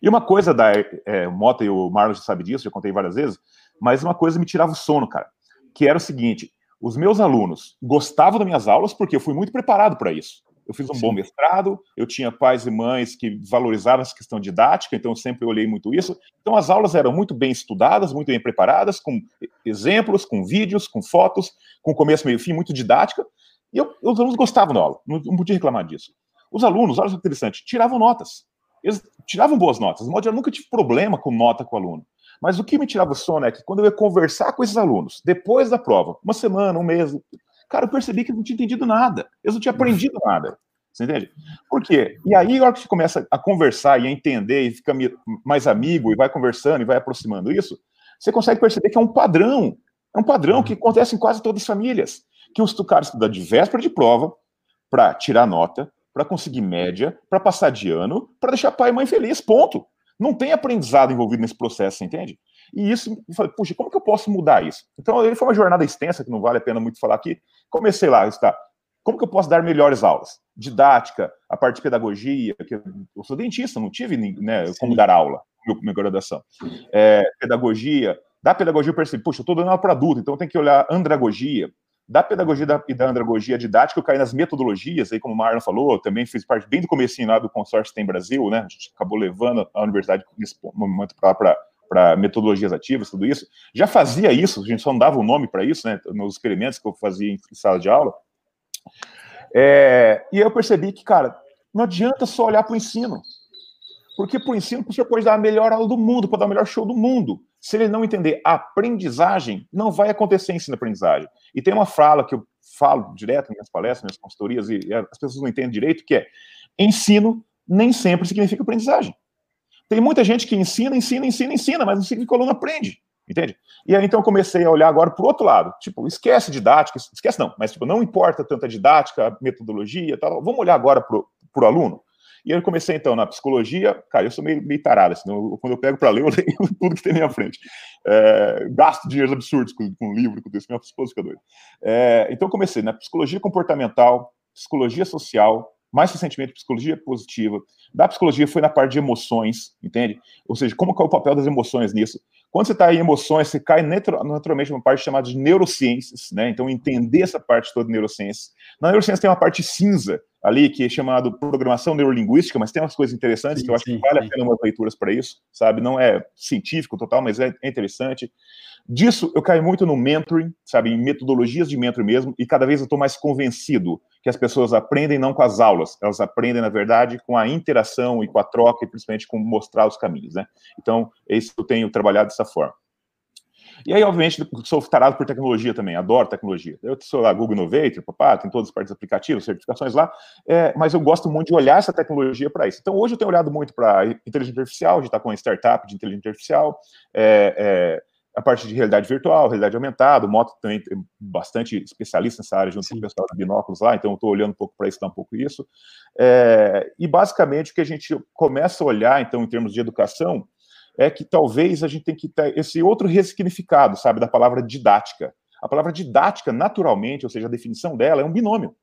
E uma coisa da é, o Mota e o Marlon já sabe disso, já contei várias vezes, mas uma coisa me tirava o sono, cara, que era o seguinte: os meus alunos gostavam das minhas aulas porque eu fui muito preparado para isso. Eu fiz um Sim. bom mestrado, eu tinha pais e mães que valorizavam essa questão didática, então eu sempre olhei muito isso. Então as aulas eram muito bem estudadas, muito bem preparadas, com exemplos, com vídeos, com fotos, com começo, meio fim, muito didática. E eu, os alunos gostavam da aula, não, não podia reclamar disso. Os alunos, olha que interessante, tiravam notas. Eles tiravam boas notas. De modo eu nunca tive problema com nota com aluno. Mas o que me tirava o sono é que quando eu ia conversar com esses alunos, depois da prova, uma semana, um mês, cara, eu percebi que eles não tinham entendido nada. Eles não tinham aprendido nada. Você entende? Por quê? E aí, a hora que você começa a conversar e a entender e fica mais amigo e vai conversando e vai aproximando isso, você consegue perceber que é um padrão. É um padrão que acontece em quase todas as famílias. Que os caras estudam de véspera de prova para tirar nota, para conseguir média, para passar de ano, para deixar pai e mãe feliz, ponto. Não tem aprendizado envolvido nesse processo, entende? E isso, eu falei, puxa, como que eu posso mudar isso? Então, ele foi uma jornada extensa, que não vale a pena muito falar aqui. Comecei lá, está. Como que eu posso dar melhores aulas? Didática, a parte de pedagogia, que eu sou dentista, não tive né, como dar aula, minha graduação. É, pedagogia, da pedagogia eu percebi, puxa, eu estou dando aula para adulto, então tem que olhar andragogia, da pedagogia e da andragogia didática, eu caí nas metodologias, aí como o Marlon falou, também fiz parte bem do comecinho lá do consórcio Tem Brasil, né? A gente acabou levando a universidade nesse momento para metodologias ativas, tudo isso. Já fazia isso, a gente só não dava o um nome para isso, né? Nos experimentos que eu fazia em sala de aula. É, e eu percebi que, cara, não adianta só olhar para o ensino. Porque para o ensino, professor pode dar a melhor aula do mundo, pode dar o melhor show do mundo. Se ele não entender aprendizagem, não vai acontecer ensino-aprendizagem. E tem uma fala que eu falo direto nas minhas palestras, nas minhas consultorias, e as pessoas não entendem direito, que é ensino nem sempre significa aprendizagem. Tem muita gente que ensina, ensina, ensina, ensina, mas não significa que o aluno aprende. Entende? E aí então eu comecei a olhar agora para o outro lado. Tipo, esquece didática, esquece não, mas tipo, não importa tanta didática, metodologia tal. Vamos olhar agora para o aluno. E eu comecei, então, na psicologia. Cara, eu sou meio, meio tarado, assim, eu, quando eu pego para ler, eu leio tudo que tem na minha frente. É, gasto dinheiros absurdos com, com livro, com isso, minha esposa fica doida. É, então, comecei na psicologia comportamental, psicologia social, mais recentemente psicologia positiva. Da psicologia foi na parte de emoções, entende? Ou seja, como é o papel das emoções nisso? Quando você está em emoções, você cai naturalmente numa parte chamada de neurociências, né? Então, entender essa parte toda de neurociências. Na neurociência tem uma parte cinza ali, que é chamado programação neurolinguística, mas tem umas coisas interessantes sim, que eu acho sim, que vale sim. a pena umas leituras para isso, sabe? Não é científico total, mas é interessante. Disso, eu caio muito no mentoring, sabe? Em metodologias de mentoring mesmo, e cada vez eu estou mais convencido que as pessoas aprendem não com as aulas, elas aprendem, na verdade, com a interação e com a troca, e principalmente com mostrar os caminhos, né? Então, é isso que eu tenho trabalhado dessa forma. E aí, obviamente, sou tarado por tecnologia também, adoro tecnologia. Eu sou lá Google Innovator, papá, tem todas as partes aplicativas, certificações lá, é, mas eu gosto muito de olhar essa tecnologia para isso. Então, hoje eu tenho olhado muito para inteligência artificial, de estar com uma startup de inteligência artificial, é, é, a parte de realidade virtual, realidade aumentada, o Moto também é bastante especialista nessa área, junto Sim. com o pessoal da Binóculos lá, então eu estou olhando um pouco para estudar um pouco isso. É, e basicamente o que a gente começa a olhar, então, em termos de educação, é que talvez a gente tem que ter esse outro ressignificado, sabe, da palavra didática. A palavra didática, naturalmente, ou seja, a definição dela é um binômio.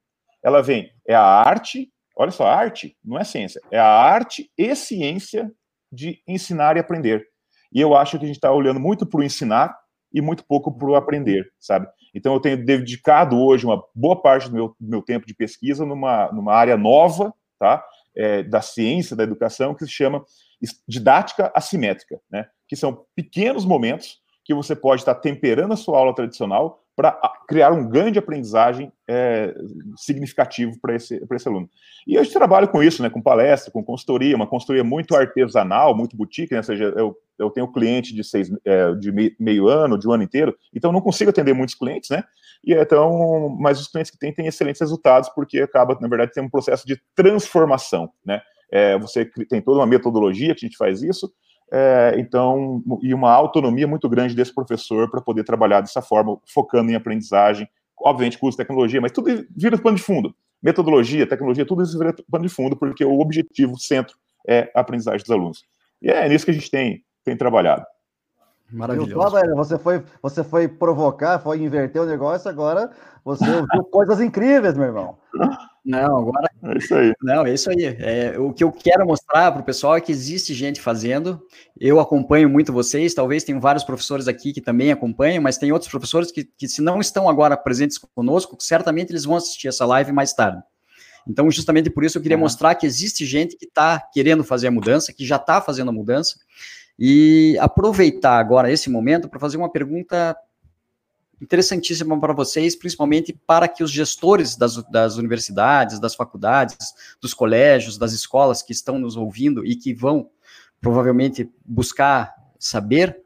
Ela vem, é a arte, olha só, arte não é ciência, é a arte e ciência de ensinar e aprender. E eu acho que a gente está olhando muito para o ensinar e muito pouco para o aprender, sabe? Então eu tenho dedicado hoje uma boa parte do meu, do meu tempo de pesquisa numa, numa área nova, tá? É, da ciência da educação que se chama didática assimétrica, né? Que são pequenos momentos que você pode estar temperando a sua aula tradicional para criar um ganho de aprendizagem é, significativo para esse, esse aluno. E eu trabalho com isso, né, com palestra, com consultoria, uma consultoria muito artesanal, muito boutique, né, ou seja, eu, eu tenho cliente de, seis, é, de meio ano, de um ano inteiro, então não consigo atender muitos clientes, né, e então, mas os clientes que têm têm excelentes resultados, porque acaba, na verdade, tem um processo de transformação, né, é, você tem toda uma metodologia que a gente faz isso, é, então, e uma autonomia muito grande desse professor para poder trabalhar dessa forma, focando em aprendizagem, obviamente curso de tecnologia, mas tudo vira pano de fundo. Metodologia, tecnologia, tudo isso vira pano de fundo, porque o objetivo, o centro, é a aprendizagem dos alunos. E é nisso que a gente tem, tem trabalhado. Maravilhoso. Você foi, você foi provocar, foi inverter o negócio, agora você ouviu coisas incríveis, meu irmão. Não, agora. É isso aí. Não, é isso aí. É, o que eu quero mostrar para o pessoal é que existe gente fazendo. Eu acompanho muito vocês, talvez tenham vários professores aqui que também acompanham, mas tem outros professores que, que, se não estão agora presentes conosco, certamente eles vão assistir essa live mais tarde. Então, justamente por isso eu queria uhum. mostrar que existe gente que está querendo fazer a mudança, que já está fazendo a mudança, e aproveitar agora esse momento para fazer uma pergunta interessantíssima para vocês, principalmente para que os gestores das, das universidades, das faculdades, dos colégios, das escolas que estão nos ouvindo e que vão provavelmente buscar saber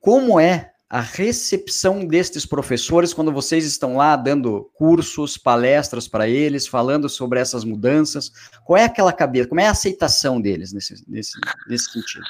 como é a recepção destes professores quando vocês estão lá dando cursos, palestras para eles, falando sobre essas mudanças. Qual é aquela cabeça, como é a aceitação deles nesse, nesse, nesse sentido?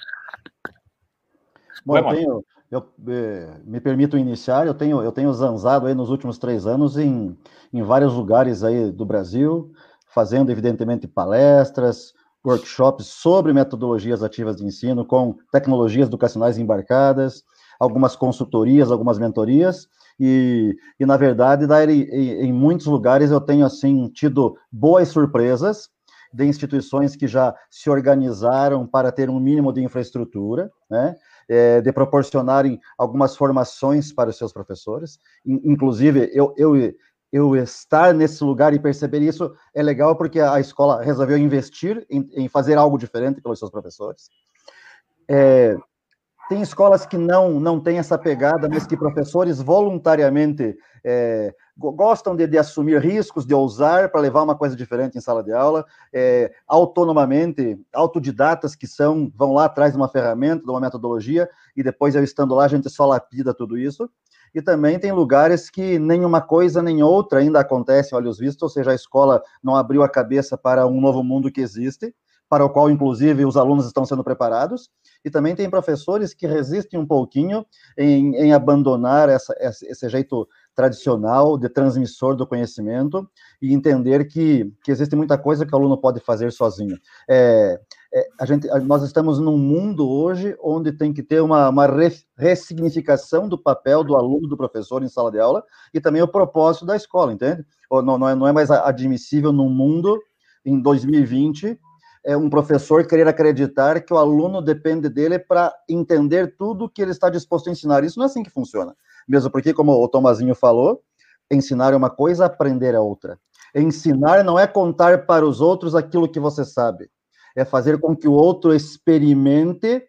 Bom, eu tenho, eu eh, me permito iniciar, eu tenho, eu tenho zanzado aí nos últimos três anos em, em vários lugares aí do Brasil, fazendo evidentemente palestras, workshops sobre metodologias ativas de ensino com tecnologias educacionais embarcadas, algumas consultorias, algumas mentorias, e, e na verdade, em, em muitos lugares eu tenho assim tido boas surpresas de instituições que já se organizaram para ter um mínimo de infraestrutura, né? é, de proporcionarem algumas formações para os seus professores. Inclusive, eu, eu, eu estar nesse lugar e perceber isso é legal porque a escola resolveu investir em, em fazer algo diferente pelos seus professores. É, tem escolas que não não têm essa pegada, mas que professores voluntariamente é, gostam de, de, assumir riscos, de ousar para levar uma coisa diferente em sala de aula, é, autonomamente, autodidatas que são, vão lá atrás de uma ferramenta, de uma metodologia, e depois eu estando lá, a gente só lapida tudo isso. E também tem lugares que nenhuma coisa nem outra ainda acontece, olhos vistos, ou seja, a escola não abriu a cabeça para um novo mundo que existe, para o qual, inclusive, os alunos estão sendo preparados, e também tem professores que resistem um pouquinho em, em abandonar essa, esse jeito tradicional de transmissor do conhecimento e entender que, que existe muita coisa que o aluno pode fazer sozinho. É, é, a gente, nós estamos num mundo hoje onde tem que ter uma, uma ressignificação do papel do aluno, do professor em sala de aula e também o propósito da escola, entende? Não, não, é, não é mais admissível num mundo em 2020 é um professor querer acreditar que o aluno depende dele para entender tudo que ele está disposto a ensinar. Isso não é assim que funciona. Mesmo porque, como o Tomazinho falou, ensinar é uma coisa, aprender é outra. Ensinar não é contar para os outros aquilo que você sabe. É fazer com que o outro experimente,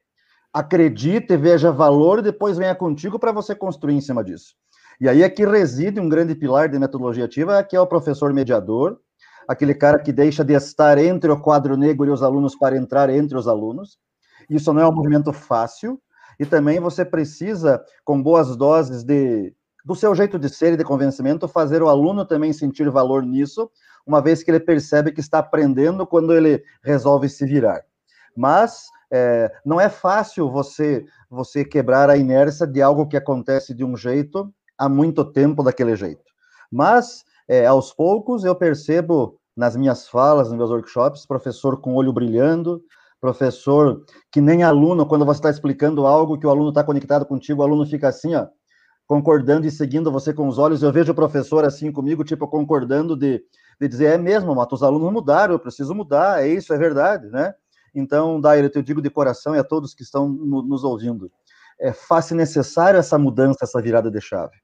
acredite, veja valor depois venha contigo para você construir em cima disso. E aí é que reside um grande pilar de metodologia ativa, que é o professor mediador, aquele cara que deixa de estar entre o quadro negro e os alunos para entrar entre os alunos. Isso não é um movimento fácil, e também você precisa, com boas doses de do seu jeito de ser e de convencimento, fazer o aluno também sentir valor nisso, uma vez que ele percebe que está aprendendo quando ele resolve se virar. Mas é, não é fácil você você quebrar a inércia de algo que acontece de um jeito há muito tempo daquele jeito. Mas é, aos poucos eu percebo nas minhas falas, nos meus workshops, professor com olho brilhando, professor que nem aluno, quando você está explicando algo que o aluno está conectado contigo, o aluno fica assim, ó, concordando e seguindo você com os olhos. Eu vejo o professor assim comigo, tipo, concordando de, de dizer, é mesmo, Mato, os alunos mudaram, eu preciso mudar, é isso, é verdade, né? Então, Dair, eu digo de coração e a todos que estão no, nos ouvindo, é fácil necessário essa mudança, essa virada de chave.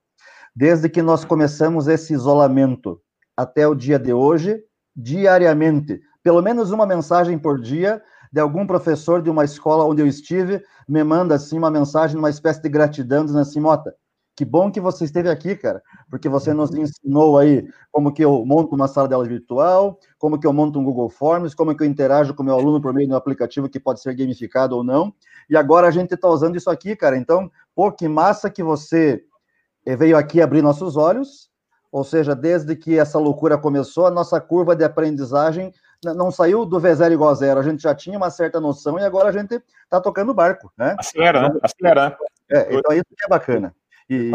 Desde que nós começamos esse isolamento até o dia de hoje, diariamente, pelo menos uma mensagem por dia de algum professor de uma escola onde eu estive, me manda assim uma mensagem, uma espécie de gratidão, dizendo assim, Mota, Que bom que você esteve aqui, cara, porque você nos ensinou aí como que eu monto uma sala de aula virtual, como que eu monto um Google Forms, como que eu interajo com o meu aluno por meio de um aplicativo que pode ser gamificado ou não. E agora a gente está usando isso aqui, cara. Então, pô, que massa que você veio aqui abrir nossos olhos. Ou seja, desde que essa loucura começou, a nossa curva de aprendizagem não saiu do V0 igual a zero. A gente já tinha uma certa noção e agora a gente está tocando barco, né? Acelera, né? Acelera. Né? É, então isso que é bacana. E,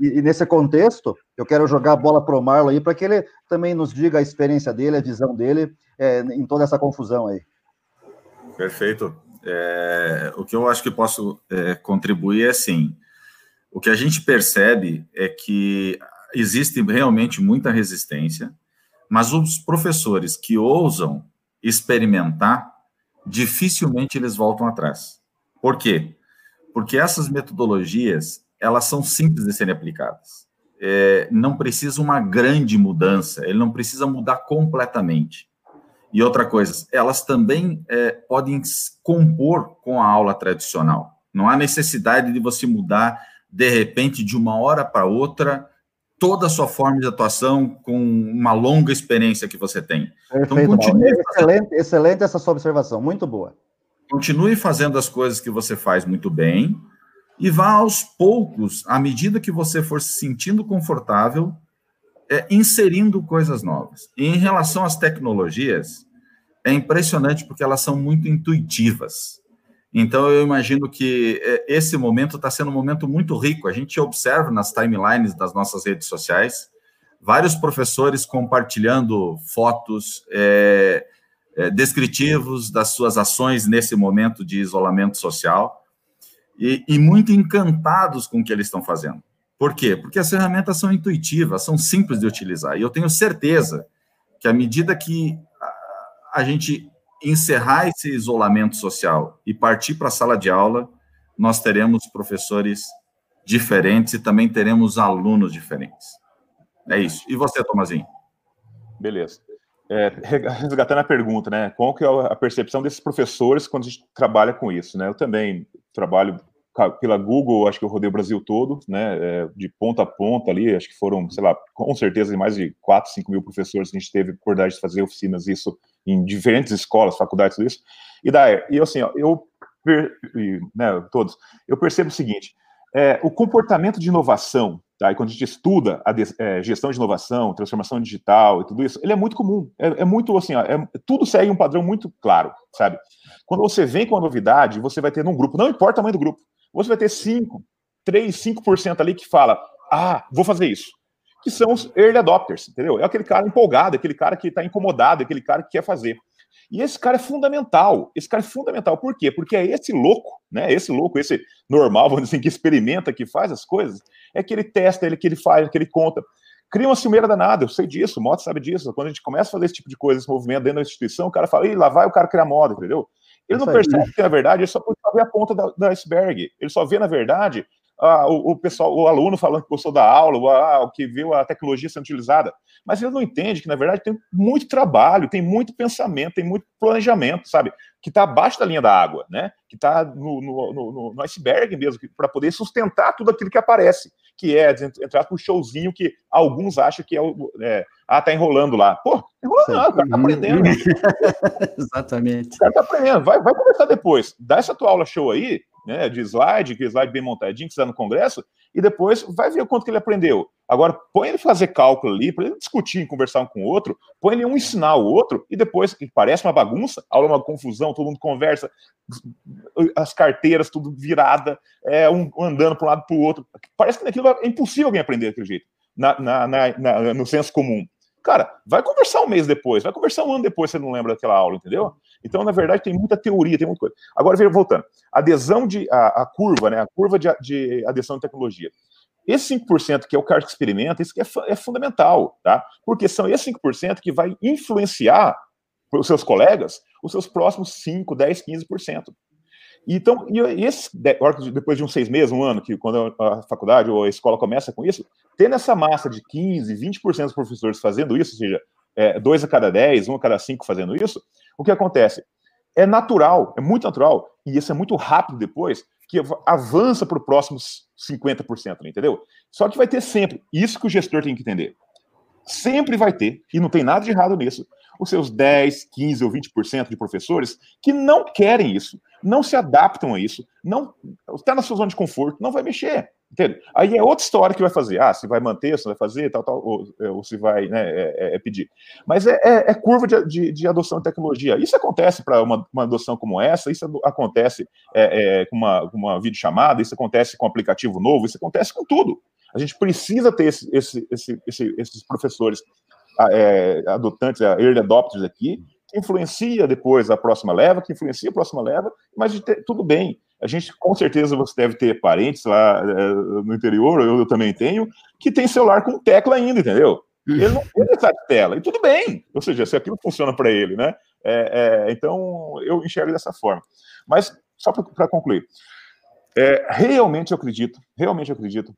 e, e, nesse contexto, eu quero jogar a bola para o Marlon aí, para que ele também nos diga a experiência dele, a visão dele é, em toda essa confusão aí. Perfeito. É, o que eu acho que posso é, contribuir é assim: o que a gente percebe é que existe realmente muita resistência, mas os professores que ousam experimentar, dificilmente eles voltam atrás. Por quê? Porque essas metodologias elas são simples de serem aplicadas. É, não precisa uma grande mudança, ele não precisa mudar completamente. E outra coisa, elas também é, podem compor com a aula tradicional. Não há necessidade de você mudar, de repente, de uma hora para outra, toda a sua forma de atuação com uma longa experiência que você tem. Então, Perfeito, então, continue excelente, excelente essa sua observação, muito boa. Continue fazendo as coisas que você faz muito bem, e vá aos poucos, à medida que você for se sentindo confortável, é, inserindo coisas novas. E em relação às tecnologias, é impressionante porque elas são muito intuitivas. Então, eu imagino que é, esse momento está sendo um momento muito rico. A gente observa nas timelines das nossas redes sociais vários professores compartilhando fotos é, é, descritivos das suas ações nesse momento de isolamento social e, e muito encantados com o que eles estão fazendo. Por quê? Porque as ferramentas são intuitivas, são simples de utilizar. E eu tenho certeza que à medida que a gente encerrar esse isolamento social e partir para a sala de aula, nós teremos professores diferentes e também teremos alunos diferentes. É isso. E você, Tomazinho? Beleza. É, resgatando a pergunta, né? Qual que é a percepção desses professores quando a gente trabalha com isso, né? Eu também trabalho pela Google, acho que eu rodei o Brasil todo, né, é, de ponta a ponta ali, acho que foram, sei lá, com certeza mais de 4, 5 mil professores que a gente teve a oportunidade de fazer oficinas, isso em diferentes escolas, faculdades, tudo isso. E daí, e assim, ó, eu, né, todos, eu percebo o seguinte, é, o comportamento de inovação, tá, e quando a gente estuda a de, é, gestão de inovação, transformação digital e tudo isso, ele é muito comum, é, é muito assim, ó, é, tudo segue um padrão muito claro, sabe? Quando você vem com uma novidade, você vai ter num grupo, não importa o tamanho do grupo, você vai ter 5, 3, 5% ali que fala, ah, vou fazer isso. Que são os early adopters, entendeu? É aquele cara empolgado, aquele cara que está incomodado, aquele cara que quer fazer. E esse cara é fundamental. Esse cara é fundamental. Por quê? Porque é esse louco, né? Esse louco, esse normal, vamos dizer assim, que experimenta, que faz as coisas, é que ele testa, ele que ele faz, que ele conta. Cria uma ciumeira danada, eu sei disso, o Mota sabe disso. Quando a gente começa a fazer esse tipo de coisa, esse movimento dentro da instituição, o cara fala, Ih, lá vai o cara criar moda, entendeu? Ele não percebe que, na verdade, ele só ver a ponta da iceberg. Ele só vê, na verdade, o, o, pessoal, o aluno falando que gostou da aula, ah, o que viu a tecnologia sendo utilizada. Mas ele não entende que, na verdade, tem muito trabalho, tem muito pensamento, tem muito planejamento, sabe? Que está abaixo da linha da água, né? Que está no, no, no, no, iceberg mesmo, para poder sustentar tudo aquilo que aparece, que é entrar com o showzinho que alguns acham que é o. É, ah, tá enrolando lá. Pô, enrolando não, o cara tá aprendendo. Exatamente. O cara tá aprendendo. Vai, vai conversar depois. Dá essa tua aula show aí, né, de slide, que slide bem montadinho, que dá no congresso, e depois vai ver o quanto que ele aprendeu. Agora, põe ele fazer cálculo ali, para ele discutir, conversar um com o outro, põe ele um ensinar o outro, e depois, que parece uma bagunça, aula é uma confusão, todo mundo conversa, as carteiras tudo virada, é, um andando para um lado para o outro. Parece que aquilo é impossível alguém aprender daquele jeito, na, na, na, no senso comum. Cara, vai conversar um mês depois, vai conversar um ano depois, você não lembra daquela aula, entendeu? Então, na verdade, tem muita teoria, tem muita coisa. Agora, voltando. Adesão de. A, a curva, né? A curva de, de adesão de tecnologia. Esse 5% que é o cara que experimenta, isso é, é fundamental, tá? Porque são esse 5% que vai influenciar os seus colegas os seus próximos 5, 10, 15%. Então, e esse, depois de uns seis meses, um ano, que quando a faculdade ou a escola começa com isso, tendo essa massa de 15, 20% dos professores fazendo isso, ou seja, é, dois a cada 10, um a cada cinco fazendo isso, o que acontece? É natural, é muito natural, e isso é muito rápido depois, que avança para os próximos 50%, entendeu? Só que vai ter sempre, isso que o gestor tem que entender. Sempre vai ter, e não tem nada de errado nisso, os seus 10, 15 ou 20% de professores que não querem isso, não se adaptam a isso, não está na sua zona de conforto, não vai mexer. Aí é outra história que vai fazer. Ah, se vai manter, se vai fazer, tal, tal, ou, é, ou se vai né, é, é, é pedir. Mas é, é, é curva de, de, de, adoção de tecnologia. Isso acontece para uma, uma, adoção como essa, isso acontece com uma, uma videochamada, isso acontece com um aplicativo novo, isso acontece com tudo. A gente precisa ter esse, esse, esse, esses professores adotantes, early adopters aqui, que influencia depois a próxima leva, que influencia a próxima leva, mas tudo bem. A gente, com certeza, você deve ter parentes lá é, no interior, eu, eu, também tenho, que tem celular com tecla ainda, entendeu? Ele não tem essa tela, e tudo bem. Ou seja, se aquilo funciona para ele, né? É, é, então, eu enxergo dessa forma. Mas, só para concluir, é, realmente eu acredito, realmente eu acredito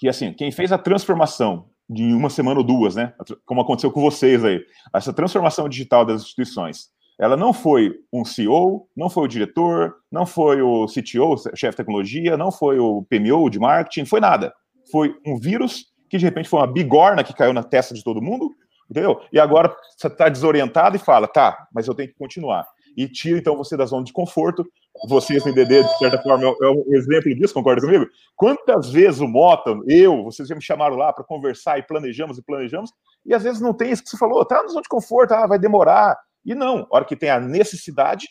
que, assim, quem fez a transformação de uma semana ou duas, né? Como aconteceu com vocês aí, essa transformação digital das instituições, ela não foi um CEO, não foi o diretor, não foi o CTO, chefe de tecnologia, não foi o PMO de marketing, foi nada. Foi um vírus que de repente foi uma bigorna que caiu na testa de todo mundo, entendeu? E agora você está desorientado e fala, tá, mas eu tenho que continuar. E tira então você da zona de conforto. Vocês no DD, de certa forma, é um exemplo disso, concorda comigo? Quantas vezes o Mota, eu, vocês já me chamaram lá para conversar e planejamos e planejamos, e às vezes não tem isso que você falou, tá na zona de conforto, ah, vai demorar, e não, a hora que tem a necessidade,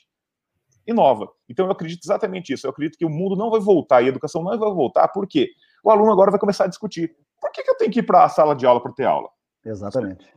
inova. Então eu acredito exatamente isso. Eu acredito que o mundo não vai voltar e a educação não vai voltar, porque o aluno agora vai começar a discutir. Por que, que eu tenho que ir para a sala de aula para ter aula? Exatamente.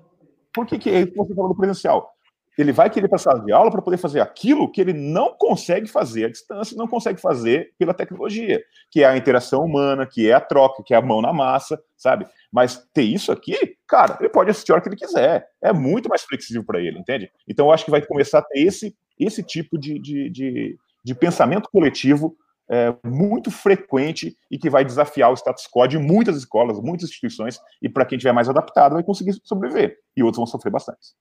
Por que, que é que você falou do presencial? Ele vai querer para a de aula para poder fazer aquilo que ele não consegue fazer à distância, não consegue fazer pela tecnologia, que é a interação humana, que é a troca, que é a mão na massa, sabe? Mas ter isso aqui, cara, ele pode assistir a hora que ele quiser. É muito mais flexível para ele, entende? Então eu acho que vai começar a ter esse, esse tipo de, de, de, de pensamento coletivo é, muito frequente e que vai desafiar o status quo de muitas escolas, muitas instituições, e para quem tiver mais adaptado vai conseguir sobreviver. E outros vão sofrer bastante.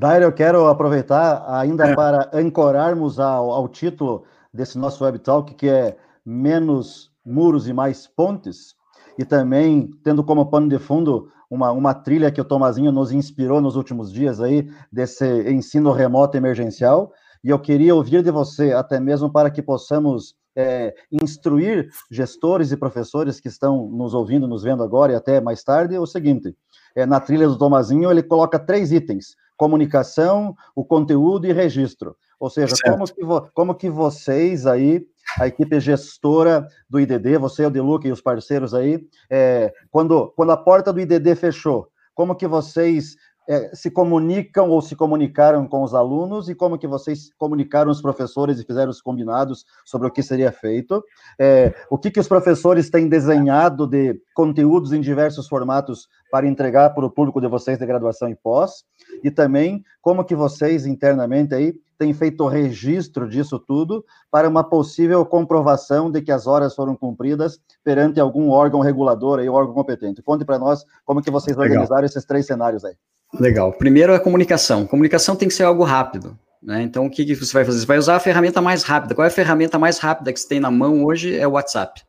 Dair, eu quero aproveitar ainda é. para ancorarmos ao, ao título desse nosso web talk, que é Menos Muros e Mais Pontes e também tendo como pano de fundo uma, uma trilha que o Tomazinho nos inspirou nos últimos dias aí, desse ensino remoto emergencial, e eu queria ouvir de você, até mesmo para que possamos é, instruir gestores e professores que estão nos ouvindo, nos vendo agora e até mais tarde, o seguinte, é, na trilha do Tomazinho ele coloca três itens, comunicação, o conteúdo e registro. Ou seja, como que, como que vocês aí a equipe gestora do IDD, você, o Deluca e os parceiros aí, é, quando, quando a porta do IDD fechou, como que vocês é, se comunicam ou se comunicaram com os alunos e como que vocês comunicaram os professores e fizeram os combinados sobre o que seria feito, é, o que que os professores têm desenhado de conteúdos em diversos formatos para entregar para o público de vocês de graduação e pós, e também como que vocês internamente aí têm feito o registro disso tudo para uma possível comprovação de que as horas foram cumpridas perante algum órgão regulador aí, órgão competente. Conte para nós como que vocês Legal. organizaram esses três cenários aí. Legal. Primeiro é a comunicação. Comunicação tem que ser algo rápido. Né? Então, o que, que você vai fazer? Você vai usar a ferramenta mais rápida. Qual é a ferramenta mais rápida que você tem na mão hoje? É o WhatsApp.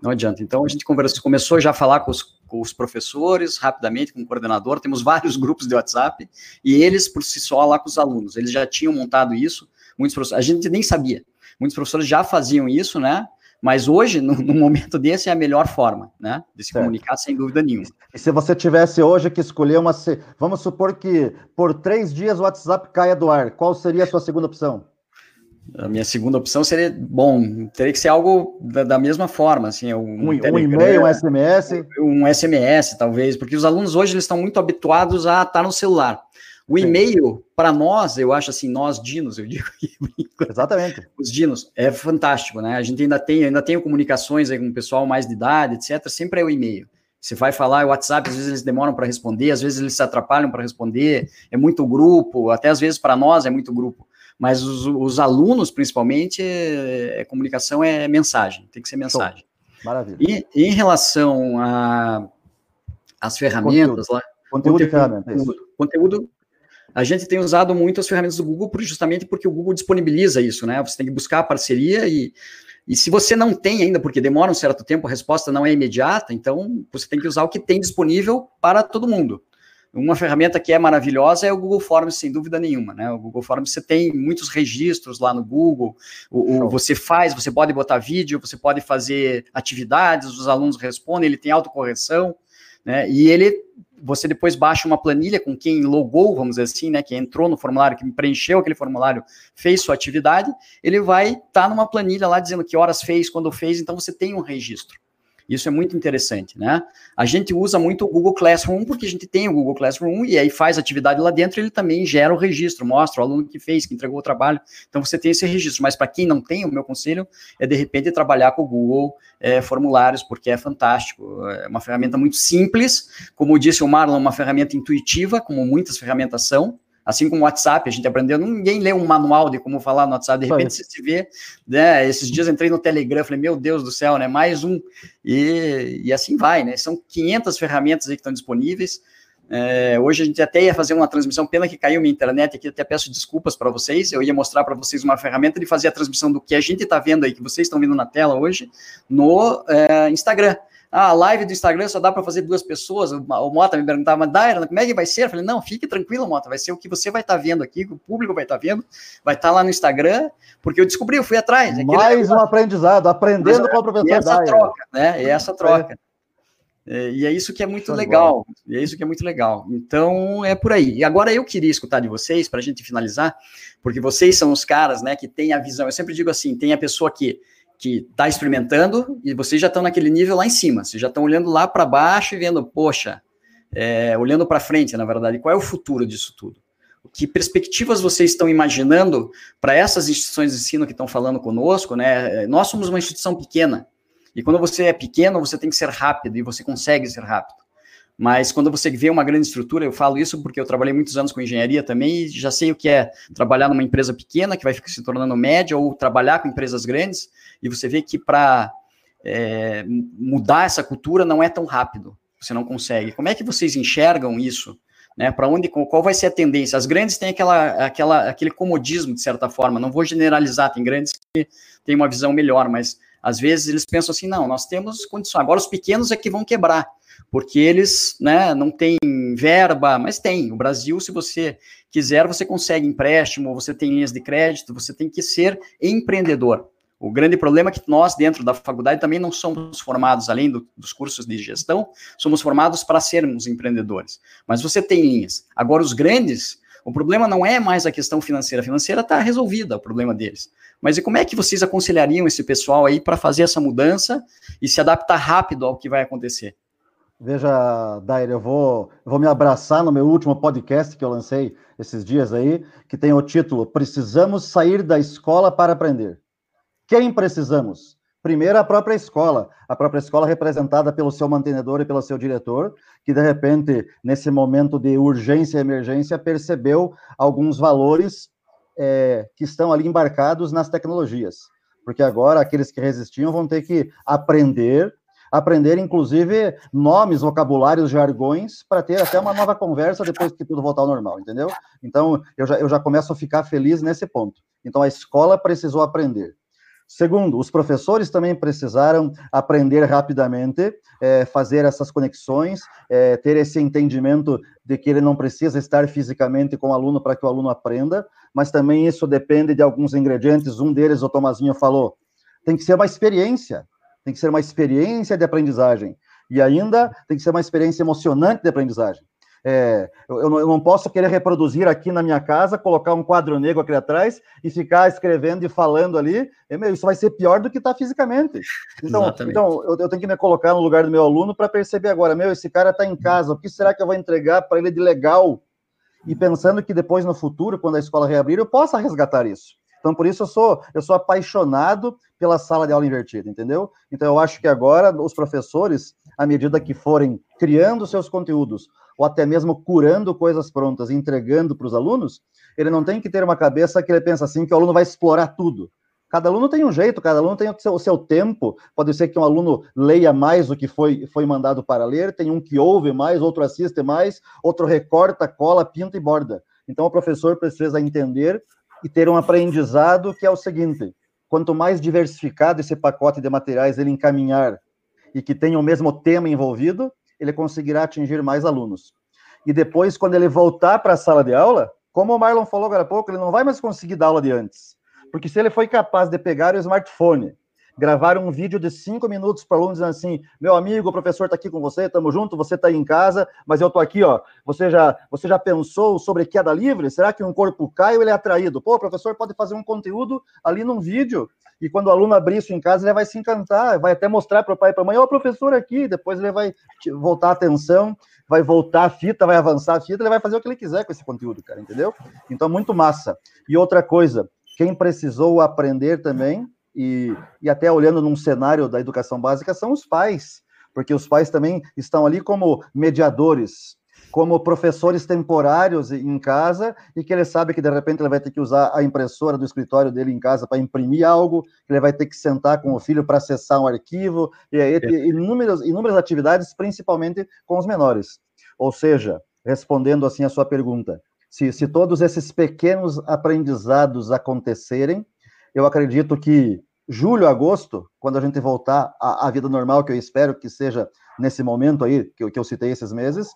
Não adianta. Então, a gente conversou, começou já a falar com os, com os, professores, rapidamente, com o coordenador. Temos vários grupos de WhatsApp, e eles, por si só, lá com os alunos. Eles já tinham montado isso. Muitos professores, a gente nem sabia. Muitos professores já faziam isso, né? Mas hoje, no, no, momento desse, é a melhor forma, né? De se certo. comunicar, sem dúvida nenhuma. E se você tivesse hoje que escolher uma. Vamos supor que por três dias o WhatsApp caia do ar, qual seria a sua segunda opção? A minha segunda opção seria, bom, teria que ser algo da, da mesma forma, assim, um, um, um e-mail, um SMS, um SMS, talvez, porque os alunos hoje eles estão muito habituados a estar no celular. O e-mail, para nós, eu acho assim, nós dinos, eu digo aqui. Exatamente. Os dinos, é fantástico, né? A gente ainda tem, ainda tem comunicações com o pessoal mais de idade, etc. Sempre é o e-mail. Você vai falar, o WhatsApp, às vezes eles demoram para responder, às vezes eles se atrapalham para responder, é muito grupo, até às vezes para nós é muito grupo. Mas os, os alunos, principalmente, é, é, comunicação é mensagem, tem que ser mensagem. Maravilha. E em relação às ferramentas conteúdo. lá. Conteúdo, conteúdo, ferramentas. conteúdo a gente tem usado muito as ferramentas do Google justamente porque o Google disponibiliza isso, né? Você tem que buscar a parceria e, E se você não tem ainda, porque demora um certo tempo, a resposta não é imediata, então você tem que usar o que tem disponível para todo mundo. Uma ferramenta que é maravilhosa é o Google Forms, sem dúvida nenhuma. Né? O Google Forms você tem muitos registros lá no Google. O, o, você faz, você pode botar vídeo, você pode fazer atividades, os alunos respondem, ele tem autocorreção, né? E ele você depois baixa uma planilha com quem logou, vamos dizer assim, né, que entrou no formulário, que preencheu aquele formulário, fez sua atividade, ele vai estar tá numa planilha lá dizendo que horas fez, quando fez, então você tem um registro. Isso é muito interessante, né? A gente usa muito o Google Classroom porque a gente tem o Google Classroom e aí faz atividade lá dentro, ele também gera o registro, mostra o aluno que fez, que entregou o trabalho. Então você tem esse registro. Mas para quem não tem, o meu conselho é de repente trabalhar com o Google é, Formulários, porque é fantástico. É uma ferramenta muito simples, como disse o Marlon, uma ferramenta intuitiva, como muitas ferramentas são. Assim como o WhatsApp, a gente aprendeu, ninguém lê um manual de como falar no WhatsApp, de repente você se vê, né? Esses dias entrei no Telegram, falei, meu Deus do céu, né? Mais um. E, e assim vai, né? São 500 ferramentas aí que estão disponíveis. É, hoje a gente até ia fazer uma transmissão, pena que caiu minha internet aqui, até peço desculpas para vocês. Eu ia mostrar para vocês uma ferramenta de fazer a transmissão do que a gente está vendo aí, que vocês estão vendo na tela hoje, no é, Instagram. Ah, a live do Instagram só dá para fazer duas pessoas. O, Mota me perguntava, mas Daira, como é que vai ser? Eu falei, não, fique tranquilo, Mota, vai ser o que você vai estar tá vendo aqui, que o público vai estar tá vendo, vai estar tá lá no Instagram, porque eu descobri, eu fui atrás. Mais um aprendizado, aprendendo mas, com o professor e essa Daira. troca, né? E essa troca. É. E é isso que é muito legal. E é isso que é muito legal. Então, é por aí. E agora eu queria escutar de vocês, para a gente finalizar, porque vocês são os caras, né, que têm a visão. Eu sempre digo assim: tem a pessoa que que está experimentando e vocês já estão naquele nível lá em cima, vocês já estão olhando lá para baixo e vendo, poxa, é, olhando para frente, na verdade, qual é o futuro disso tudo? Que perspectivas vocês estão imaginando para essas instituições de ensino que estão falando conosco, né? Nós somos uma instituição pequena, e quando você é pequeno, você tem que ser rápido, e você consegue ser rápido. Mas quando você vê uma grande estrutura, eu falo isso porque eu trabalhei muitos anos com engenharia também e já sei o que é trabalhar numa empresa pequena que vai se tornando média ou trabalhar com empresas grandes e você vê que para é, mudar essa cultura não é tão rápido. Você não consegue. Como é que vocês enxergam isso? Né, para onde, qual vai ser a tendência? As grandes têm aquela, aquela, aquele comodismo, de certa forma. Não vou generalizar, tem grandes que têm uma visão melhor, mas às vezes eles pensam assim: não, nós temos condições. Agora os pequenos é que vão quebrar porque eles né, não têm verba, mas tem. O Brasil, se você quiser, você consegue empréstimo, você tem linhas de crédito, você tem que ser empreendedor. O grande problema é que nós, dentro da faculdade, também não somos formados, além do, dos cursos de gestão, somos formados para sermos empreendedores. Mas você tem linhas. Agora, os grandes, o problema não é mais a questão financeira. A financeira está resolvida, o problema deles. Mas e como é que vocês aconselhariam esse pessoal aí para fazer essa mudança e se adaptar rápido ao que vai acontecer? Veja, Dair, eu vou, eu vou me abraçar no meu último podcast que eu lancei esses dias aí, que tem o título Precisamos sair da escola para aprender. Quem precisamos? Primeiro, a própria escola, a própria escola representada pelo seu mantenedor e pelo seu diretor, que de repente, nesse momento de urgência e emergência, percebeu alguns valores é, que estão ali embarcados nas tecnologias. Porque agora aqueles que resistiam vão ter que aprender aprender, inclusive, nomes, vocabulários, jargões, para ter até uma nova conversa depois que tudo voltar ao normal, entendeu? Então, eu já, eu já começo a ficar feliz nesse ponto. Então, a escola precisou aprender. Segundo, os professores também precisaram aprender rapidamente, é, fazer essas conexões, é, ter esse entendimento de que ele não precisa estar fisicamente com o aluno para que o aluno aprenda, mas também isso depende de alguns ingredientes. Um deles, o Tomazinho falou, tem que ser uma experiência tem que ser uma experiência de aprendizagem. E ainda tem que ser uma experiência emocionante de aprendizagem. É, eu, eu, não posso querer reproduzir aqui na minha casa, colocar um quadro negro aqui atrás e ficar escrevendo e falando ali. É, isso vai ser pior do que está fisicamente. Então, então eu, eu, tenho que me colocar no lugar do meu aluno para perceber agora, meu, esse cara está em casa, o que será que eu vou entregar para ele de legal? E pensando que depois, no futuro, quando a escola reabrir, eu possa resgatar isso. Então, por isso eu sou, eu sou apaixonado pela sala de aula invertida, entendeu? Então, eu acho que agora os professores, à medida que forem criando seus conteúdos, ou até mesmo curando coisas prontas entregando para os alunos, ele não tem que ter uma cabeça que ele pensa assim, que o aluno vai explorar tudo. Cada aluno tem um jeito, cada aluno tem o seu, o seu, tempo. Pode ser que um aluno leia mais do que foi, foi mandado para ler, tem um que ouve mais, outro assiste mais, outro recorta, cola, pinta e borda. Então, o professor precisa entender e ter um aprendizado que é o seguinte: quanto mais diversificado esse pacote de materiais ele encaminhar e que tenha o mesmo tema envolvido, ele conseguirá atingir mais alunos. E depois, quando ele voltar para a sala de aula, como o Marlon falou agora há pouco, ele não vai mais conseguir dar aula de antes. Porque se ele foi capaz de pegar o smartphone, gravar um vídeo de cinco minutos para alunos dizendo assim: meu amigo, o professor está aqui com você, estamos juntos, você está aí em casa, mas eu estou aqui, ó. Você já, você já pensou sobre queda livre? Será que um corpo cai ou ele é atraído? Pô, o professor pode fazer um conteúdo ali num vídeo, e quando o aluno abrir isso em casa, ele vai se encantar, vai até mostrar para o pai e para a mãe: ó, o professor aqui, depois ele vai voltar a atenção, vai voltar a fita, vai avançar a fita, ele vai fazer o que ele quiser com esse conteúdo, cara, entendeu? Então, muito massa. E outra coisa, quem precisou aprender também, e, e até olhando num cenário da educação básica, são os pais, porque os pais também estão ali como mediadores, como professores temporários em casa, e que ele sabe que de repente ele vai ter que usar a impressora do escritório dele em casa para imprimir algo, que ele vai ter que sentar com o filho para acessar um arquivo, e aí inúmeras, inúmeras atividades, principalmente com os menores. Ou seja, respondendo assim a sua pergunta, se, se todos esses pequenos aprendizados acontecerem, eu acredito que julho, agosto, quando a gente voltar à, à, vida normal, que eu espero que seja nesse momento aí, que, eu, que eu citei esses meses,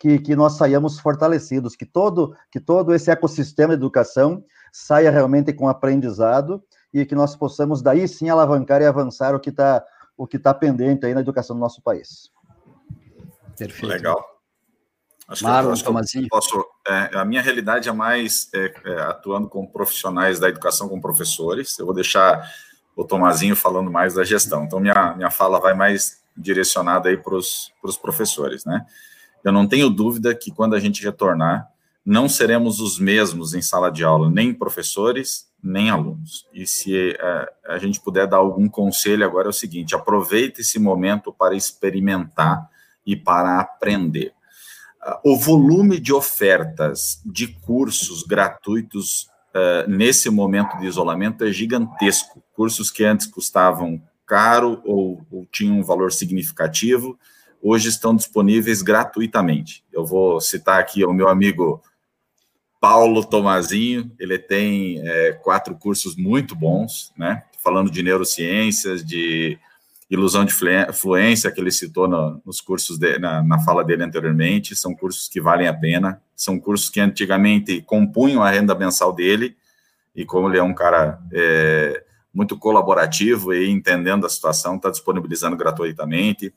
que, que nós saiamos fortalecidos, que todo, que todo esse ecossistema de educação saia realmente com aprendizado e que nós possamos daí sim alavancar e avançar o que está o que tá pendente aí na educação do nosso país. Perfeito. Legal. Acho Marlon, que, Tomazinho. Posso, é, a minha realidade é mais é, é, atuando com profissionais da educação, com professores. Eu vou deixar o Tomazinho falando mais da gestão. Então, minha, minha fala vai mais direcionada aí para os professores, né? Eu não tenho dúvida que quando a gente retornar, não seremos os mesmos em sala de aula, nem professores, nem alunos. E se é, a gente puder dar algum conselho agora é o seguinte: aproveite esse momento para experimentar e para aprender. O volume de ofertas de cursos gratuitos uh, nesse momento de isolamento é gigantesco. Cursos que antes custavam caro ou, ou tinham um valor significativo, hoje estão disponíveis gratuitamente. Eu vou citar aqui o meu amigo Paulo Tomazinho, ele tem é, quatro cursos muito bons, né? Falando de neurociências, de ilusão de fluência, que ele citou no, nos cursos, de, na, na, fala dele anteriormente, são cursos que valem a pena, são cursos que antigamente compunham a renda mensal dele, e como ele é um cara é, muito colaborativo e entendendo a situação, está disponibilizando gratuitamente.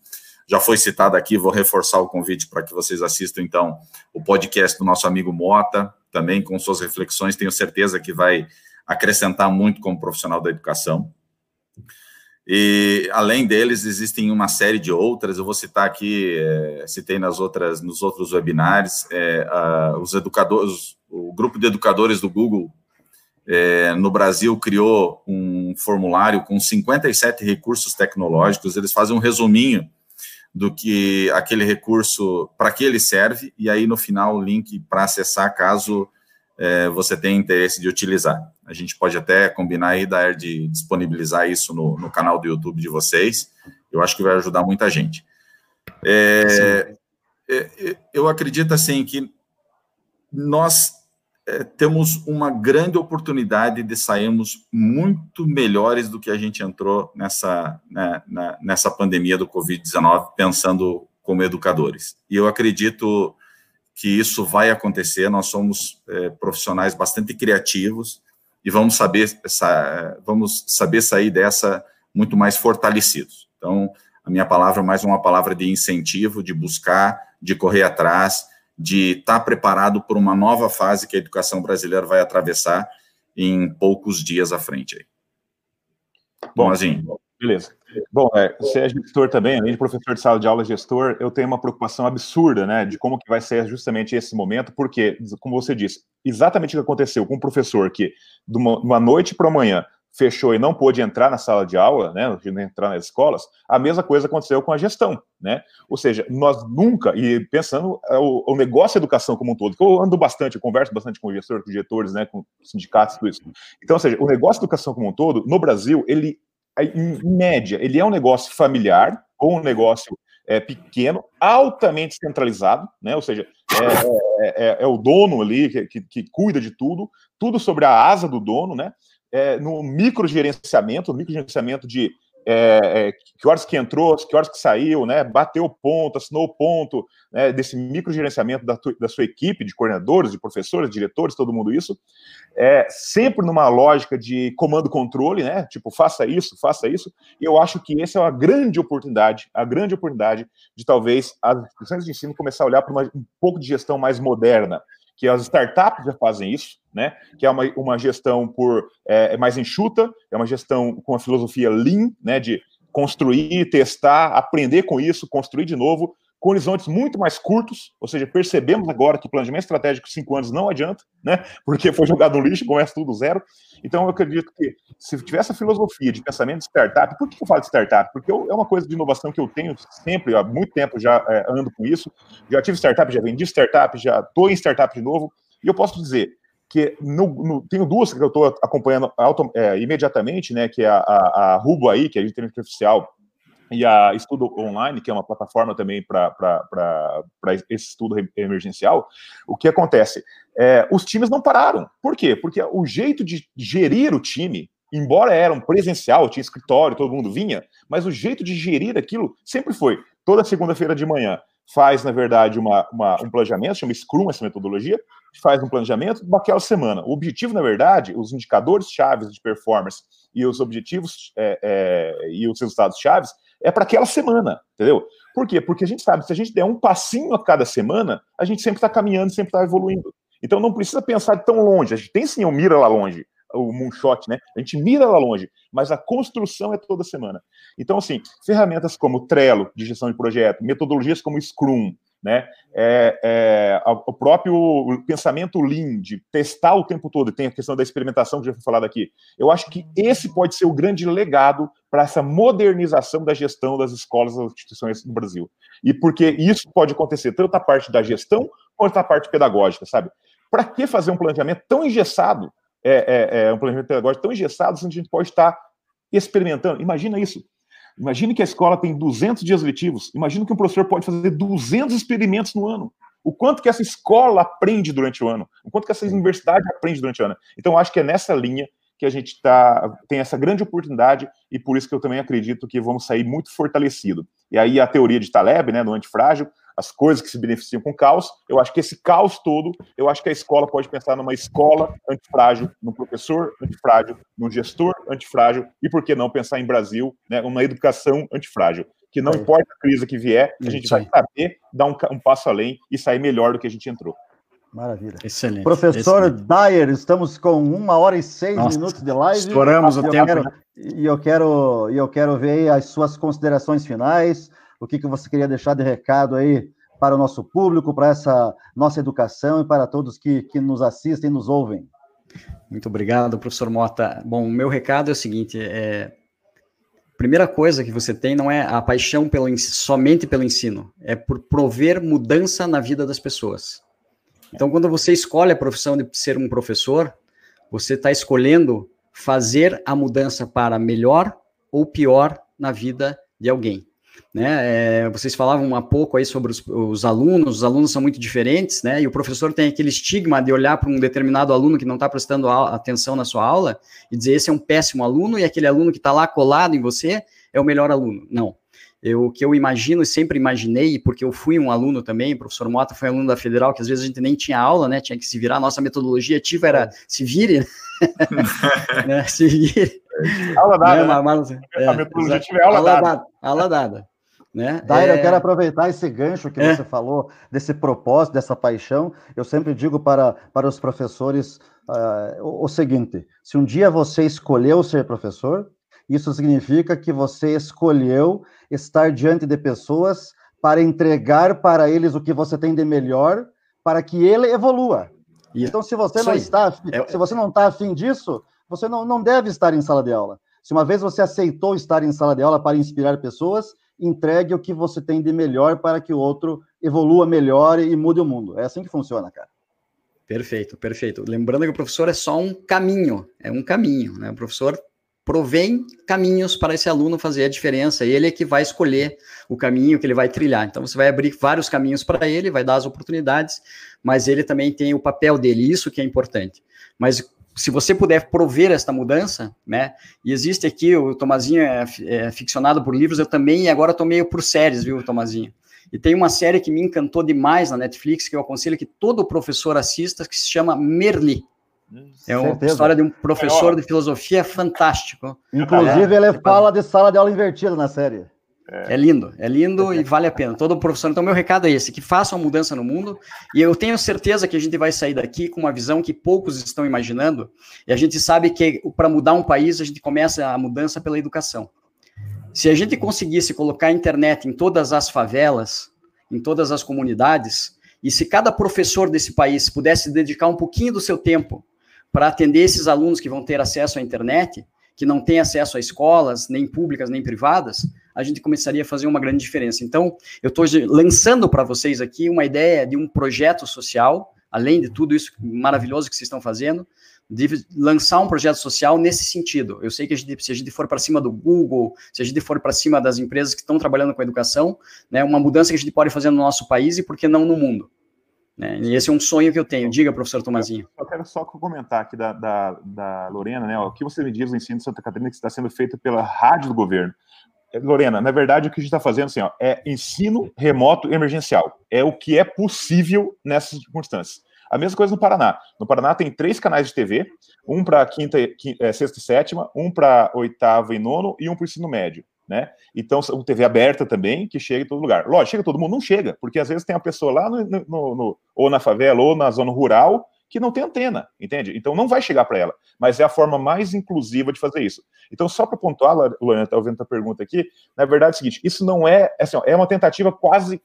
Já foi citado aqui, vou reforçar o convite para que vocês assistam, então, o podcast do nosso amigo Mota, também com suas reflexões, tenho certeza que vai acrescentar muito como profissional da educação. E além deles, existem uma série de outras, eu vou citar aqui, é, citei nas outras, nos outros webinários, é, a, os educadores, o grupo de educadores do Google é, no Brasil criou um formulário com 57 recursos tecnológicos, eles fazem um resuminho do que aquele recurso, para que ele serve, e aí no final o link para acessar caso é, você tenha interesse de utilizar. A gente pode até combinar aí da de disponibilizar isso no, no, canal do YouTube de vocês. Eu acho que vai ajudar muita gente. É, é, é eu acredito assim que nós é, temos uma grande oportunidade de sairmos muito melhores do que a gente entrou nessa, né, na, nessa pandemia do Covid-19, pensando como educadores. E eu acredito que isso vai acontecer, nós somos é, profissionais bastante criativos e vamos saber, essa, vamos saber sair dessa muito mais fortalecidos. Então, a minha palavra é mais uma palavra de incentivo, de buscar, de correr atrás, de estar tá preparado por uma nova fase que a educação brasileira vai atravessar em poucos dias à frente. Aí. Bom, assim. Beleza. Bom, é, você é gestor também, além de professor de sala de aula gestor, eu tenho uma preocupação absurda, né, de como que vai ser justamente esse momento, porque, como você disse, exatamente o que aconteceu com o professor que, de uma, uma noite para amanhã, fechou e não pôde entrar na sala de aula, né, entrar nas escolas, a mesma coisa aconteceu com a gestão, né? Ou seja, nós nunca, e pensando é, o, o negócio da educação como um todo, que eu ando bastante, eu converso bastante com gestores, com diretores, né, com sindicatos, tudo isso. Então, ou seja, o negócio da educação como um todo, no Brasil, ele, em média, ele é um negócio familiar, ou um negócio é, pequeno, altamente centralizado, né? Ou seja, é, é, é, é o dono ali que, que, que cuida de tudo, tudo sobre a asa do dono, né? É, no microgerenciamento, microgerenciamento de é, é, que horas que entrou, que horas que saiu, né, bateu ponto, assinou ponto, né, desse microgerenciamento da, da sua equipe, de coordenadores, de professores, diretores, todo mundo isso, é, sempre numa lógica de comando-controle, né, tipo, faça isso, faça isso, e eu acho que essa é uma grande oportunidade, a grande oportunidade de talvez as instituições de ensino começar a olhar para um pouco de gestão mais moderna, que as startups já fazem isso, né? Que é uma, uma gestão por é, é, mais enxuta, é uma gestão com a filosofia lean, né? De construir, testar, aprender com isso, construir de novo, com horizontes muito mais curtos, ou seja, percebemos agora que planejamento estratégico de cinco anos não adianta, né? Porque foi jogado no lixo, começa tudo zero. Então, eu acredito que se tiver essa filosofia de pensamento de startup, por que eu falo de startup? Porque eu, é uma coisa de inovação que eu tenho sempre, há muito tempo já é, ando com isso. Já tive startup, já vendi startup, já estou em startup de novo, e eu posso dizer que no, no, tenho duas que eu estou acompanhando auto, é, imediatamente, né? Que é a, a, a Rubo aí, que é a inteligência artificial e a Estudo Online, que é uma plataforma também para esse estudo emergencial, o que acontece? É, os times não pararam. Por quê? Porque o jeito de gerir o time, embora era um presencial, tinha escritório, todo mundo vinha, mas o jeito de gerir aquilo sempre foi toda segunda-feira de manhã faz, na verdade, uma, uma, um planejamento, chama Scrum essa metodologia, faz um planejamento daquela semana. O objetivo, na verdade, os indicadores chaves de performance e os objetivos é, é, e os resultados chaves é para aquela semana, entendeu? Por quê? Porque a gente sabe, se a gente der um passinho a cada semana, a gente sempre está caminhando, sempre está evoluindo. Então não precisa pensar tão longe. A gente tem sim o mira lá longe, o moonshot, né? A gente mira lá longe, mas a construção é toda semana. Então, assim, ferramentas como Trello, de gestão de projeto, metodologias como Scrum, né? É, é, o próprio pensamento Lean, de testar o tempo todo, tem a questão da experimentação que já foi falado aqui. Eu acho que esse pode ser o grande legado para essa modernização da gestão das escolas das instituições no Brasil. E porque isso pode acontecer tanto a parte da gestão quanto a parte pedagógica, sabe? Para que fazer um planejamento tão engessado, é, é, é, um planejamento pedagógico tão engessado, se a gente pode estar experimentando? Imagina isso. Imagine que a escola tem 200 dias letivos. Imagina que um professor pode fazer 200 experimentos no ano. O quanto que essa escola aprende durante o ano. O quanto que essa universidade aprende durante o ano. Então, acho que é nessa linha que a gente tá, tem essa grande oportunidade e por isso que eu também acredito que vamos sair muito fortalecido. E aí a teoria de Taleb, né, do antifrágil, as coisas que se beneficiam com caos. Eu acho que esse caos todo, eu acho que a escola pode pensar numa escola antifrágil, num professor antifrágil, num gestor antifrágil, e por que não pensar em Brasil, né, uma educação antifrágil? Que não é. importa a crise que vier, a gente vai saber dar um, um passo além e sair melhor do que a gente entrou. Maravilha. Excelente. Professor excelente. Dyer, estamos com uma hora e seis Nossa, minutos de live. Estouramos o tempo. Quero, né? E eu quero, eu quero ver as suas considerações finais o que, que você queria deixar de recado aí para o nosso público, para essa nossa educação e para todos que, que nos assistem e nos ouvem. Muito obrigado, professor Mota. Bom, meu recado é o seguinte: é, primeira coisa que você tem não é a paixão pelo, somente pelo ensino, é por prover mudança na vida das pessoas. Então, quando você escolhe a profissão de ser um professor, você está escolhendo fazer a mudança para melhor ou pior na vida de alguém. Né? É, vocês falavam há pouco aí sobre os, os, alunos, os alunos são muito diferentes, né? E o professor tem aquele estigma de olhar para um determinado aluno que não está prestando a, atenção na sua aula e dizer esse é um péssimo aluno e aquele aluno que está lá colado em você é o melhor aluno. Não. Eu, o que eu imagino e sempre imaginei, porque eu fui um aluno também, o professor Mota foi aluno da Federal, que às vezes a gente nem tinha aula, né? Tinha que se virar. A nossa metodologia ativa era se vire, né? se vire. Aula dada. Né? Mas, é, a metodologia ativa é aula, aula dada. dada. Aula dada. Né? Daira, é... eu quero aproveitar esse gancho que é. você falou, desse propósito, dessa paixão. Eu sempre digo para, para os professores uh, o, o seguinte: se um dia você escolheu ser professor, isso significa que você escolheu estar diante de pessoas para entregar para eles o que você tem de melhor, para que ele evolua. Então, se você não está, é se você não está afim disso, você não, não deve estar em sala de aula. Se uma vez você aceitou estar em sala de aula para inspirar pessoas, entregue o que você tem de melhor para que o outro evolua melhor e mude o mundo. É assim que funciona, cara. Perfeito, perfeito. Lembrando que o professor é só um caminho, é um caminho, né? O professor provém caminhos para esse aluno fazer a diferença, ele é que vai escolher o caminho que ele vai trilhar. Então você vai abrir vários caminhos para ele, vai dar as oportunidades, mas ele também tem o papel dele, isso que é importante. Mas se você puder prover esta mudança, né? E existe aqui, o Tomazinho é, é ficcionado por livros, eu também, e agora estou meio por séries, viu, Tomazinho? E tem uma série que me encantou demais na Netflix, que eu aconselho que todo professor assista, que se chama Merli. É uma Certeza. história de um professor de filosofia fantástico. Inclusive, é, ele fala de sala de aula invertida na série. É. é lindo, é lindo e vale a pena. Todo professor. Então, meu recado é esse: que faça uma mudança no mundo. E eu tenho certeza que a gente vai sair daqui com uma visão que poucos estão imaginando. E a gente sabe que para mudar um país, a gente começa a mudança pela educação. Se a gente conseguisse colocar a internet em todas as favelas, em todas as comunidades, e se cada professor desse país pudesse dedicar um pouquinho do seu tempo para atender esses alunos que vão ter acesso à internet, que não têm acesso a escolas, nem públicas, nem privadas, a gente começaria a fazer uma grande diferença. Então, eu estou lançando para vocês aqui uma ideia de um projeto social, além de tudo isso maravilhoso que vocês estão fazendo, de lançar um projeto social nesse sentido. Eu sei que a gente, se a gente for para cima do Google, se a gente for para cima das empresas que estão trabalhando com a educação, né, uma mudança que a gente pode fazer no nosso país e por que não no mundo. Né? E esse é um sonho que eu tenho. Diga, professor Tomazinho. Eu quero só comentar aqui da, da, da Lorena, né? O que você me diz do ensino de Santa Catarina que está sendo feito pela rádio do governo. É, Lorena, na verdade, o que a gente está fazendo assim, ó, é ensino remoto emergencial. É o que é possível nessas circunstâncias. A mesma coisa no Paraná. No Paraná tem três canais de TV, um para quinta, quinta, é, sexta e sétima, um para oitava e nono e um para o ensino médio. Né? Então, TV aberta também, que chega em todo lugar. Lógico, chega todo mundo, não chega, porque às vezes tem a pessoa lá no, no, no, ou na favela ou na zona rural que não tem antena, entende? Então não vai chegar para ela, mas é a forma mais inclusiva de fazer isso. Então, só para pontuar, Lorena, está ouvindo a pergunta aqui, na verdade é o seguinte, isso não é, assim, ó, é uma tentativa quase,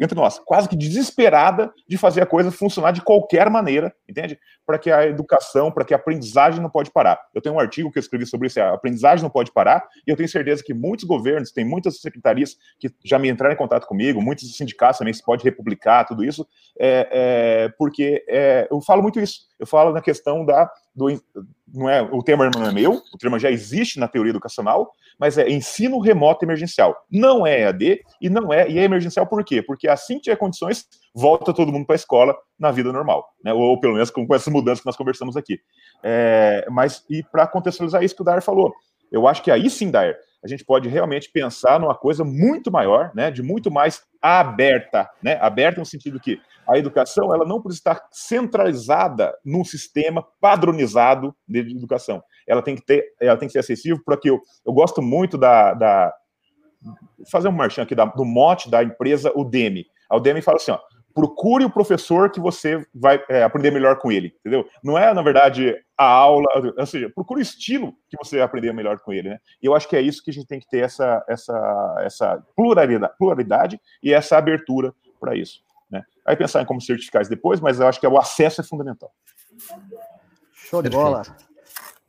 entre nós, quase que desesperada de fazer a coisa funcionar de qualquer maneira, entende? Para que a educação, para que a aprendizagem não pode parar. Eu tenho um artigo que eu escrevi sobre isso, a aprendizagem não pode parar, e eu tenho certeza que muitos governos, tem muitas secretarias que já me entraram em contato comigo, muitos sindicatos também, se pode republicar tudo isso, é, é porque é, eu falo muito isso. Eu falo na questão da. Do, não é, o tema não é meu, o tema já existe na teoria educacional, mas é ensino remoto emergencial. Não é EAD e não é, e é emergencial por quê? Porque assim que tiver condições, volta todo mundo para a escola na vida normal, né? Ou pelo menos com, com essas mudanças que nós conversamos aqui. É, mas, e para contextualizar isso que o Dair falou, eu acho que aí sim, Dair, a gente pode realmente pensar numa coisa muito maior, né, de muito mais aberta, né, aberta no sentido que a educação ela não precisa estar centralizada num sistema padronizado de educação. Ela tem que ter, ela tem que ser acessível para que eu, eu gosto muito da, da fazer um marchinho aqui da, do mote da empresa Udemy. A Udemy fala assim, ó, procure o professor que você vai é, aprender melhor com ele, entendeu? Não é, na verdade, a aula, ou seja, procure o estilo que você vai aprender melhor com ele, né? E eu acho que é isso que a gente tem que ter essa, essa, essa pluralidade, pluralidade e essa abertura para isso. Né? Aí pensar em como certificar isso depois, mas eu acho que o acesso é fundamental. Show de bola.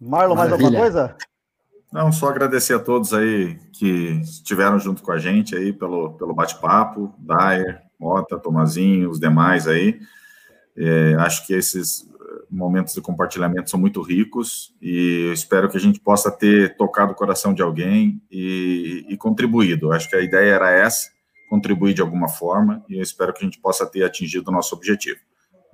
Marlon, mais alguma coisa? Não, só agradecer a todos aí que estiveram junto com a gente aí pelo, pelo bate-papo, Dyer, Mota, Tomazinho, os demais aí. É, acho que esses momentos de compartilhamento são muito ricos e espero que a gente possa ter tocado o coração de alguém e, e contribuído. Acho que a ideia era essa, contribuir de alguma forma e eu espero que a gente possa ter atingido o nosso objetivo.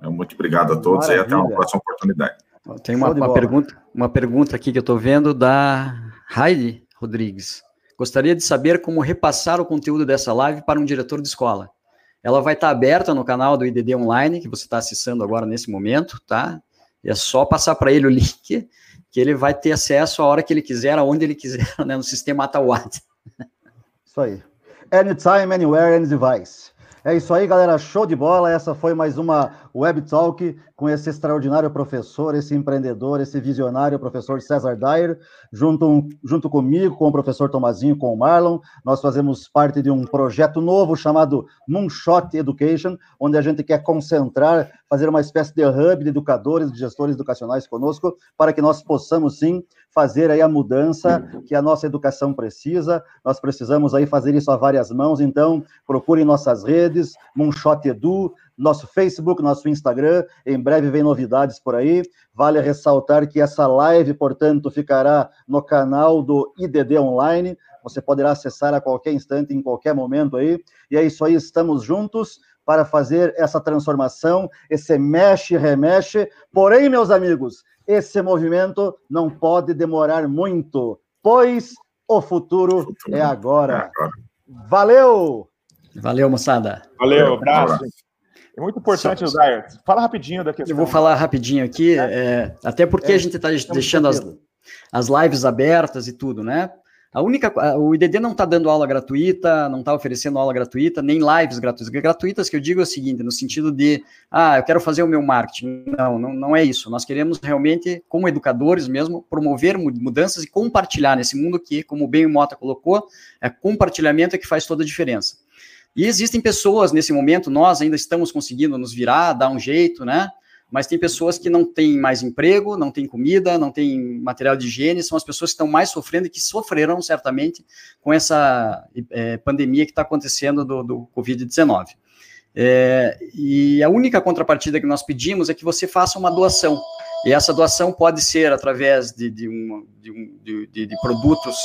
Muito obrigado a todos Maravilha. e até uma próxima oportunidade. Tem uma, uma pergunta, uma pergunta aqui que eu estou vendo da Heidi Rodrigues. Gostaria de saber como repassar o conteúdo dessa live para um diretor de escola. Ela vai estar aberta no canal do IDD Online, que você está acessando agora nesse momento, tá? E é só passar para ele o link, que ele vai ter acesso a hora que ele quiser, aonde ele quiser, né, no sistema Atawad. Isso aí. Anytime, anywhere, any device. É isso aí, galera. Show de bola. Essa foi mais uma Web Talk com esse extraordinário professor, esse empreendedor, esse visionário, professor César Dyer, junto, junto comigo, com o professor Tomazinho, com o Marlon. Nós fazemos parte de um projeto novo chamado Moonshot Education, onde a gente quer concentrar, fazer uma espécie de hub de educadores, de gestores educacionais conosco, para que nós possamos, sim, fazer aí a mudança que a nossa educação precisa. Nós precisamos aí fazer isso a várias mãos, então procurem nossas redes, Moonshot Edu, nosso Facebook, nosso Instagram. Em breve vem novidades por aí. Vale ressaltar que essa live, portanto, ficará no canal do IDD Online. Você poderá acessar a qualquer instante, em qualquer momento aí. E é isso aí, estamos juntos para fazer essa transformação, esse mexe, remexe. Porém, meus amigos, esse movimento não pode demorar muito, pois o futuro, futuro é, agora. Valeu! Valeu, moçada. Valeu, abraço. É muito importante, Zaire. Fala rapidinho da questão. Eu vou falar rapidinho aqui, é, é até porque é, a gente está deixando as, as lives abertas e tudo, né? A única, o IDD não está dando aula gratuita, não está oferecendo aula gratuita, nem lives gratuitas. Gratuitas que eu digo é o seguinte, no sentido de, ah, eu quero fazer o meu marketing. Não, não, não é isso. Nós queremos realmente, como educadores mesmo, promover mudanças e compartilhar nesse mundo que, como bem o Mota colocou, é compartilhamento que faz toda a diferença. E existem pessoas nesse momento, nós ainda estamos conseguindo nos virar, dar um jeito, né? Mas tem pessoas que não têm mais emprego, não têm comida, não têm material de higiene, são as pessoas que estão mais sofrendo e que sofrerão certamente com essa é, pandemia que está acontecendo do, do Covid-19. É, e a única contrapartida que nós pedimos é que você faça uma doação. E essa doação pode ser através de, de, um, de, de, de produtos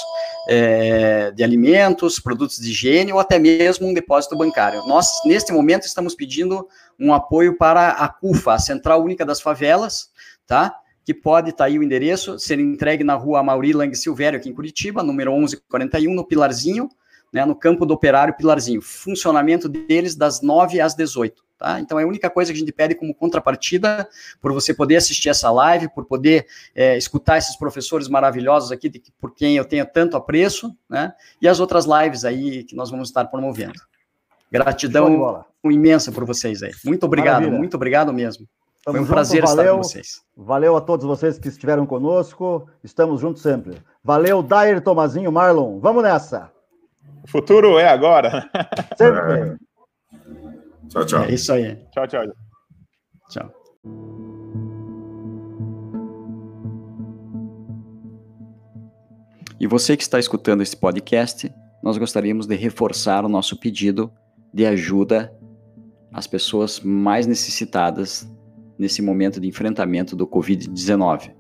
é, de alimentos, produtos de higiene ou até mesmo um depósito bancário. Nós, neste momento, estamos pedindo um apoio para a CUFA, a Central Única das Favelas, tá? que pode tá aí o endereço, ser entregue na rua Mauri Lang Silvério, aqui em Curitiba, número 1141, no Pilarzinho, né, no campo do Operário Pilarzinho. Funcionamento deles das 9 às 18. Tá? Então é a única coisa que a gente pede como contrapartida por você poder assistir essa live, por poder é, escutar esses professores maravilhosos aqui, de, por quem eu tenho tanto apreço, né? E as outras lives aí que nós vamos estar promovendo. Gratidão imensa por vocês aí. Muito obrigado, Maravilha. muito obrigado mesmo. Foi um junto, prazer valeu, estar com vocês. Valeu a todos vocês que estiveram conosco. Estamos juntos sempre. Valeu, Dair, Tomazinho, Marlon. Vamos nessa. O futuro é agora. Sempre. Tchau, tchau. É isso aí. Tchau, tchau. Tchau. E você que está escutando esse podcast, nós gostaríamos de reforçar o nosso pedido de ajuda às pessoas mais necessitadas nesse momento de enfrentamento do Covid-19.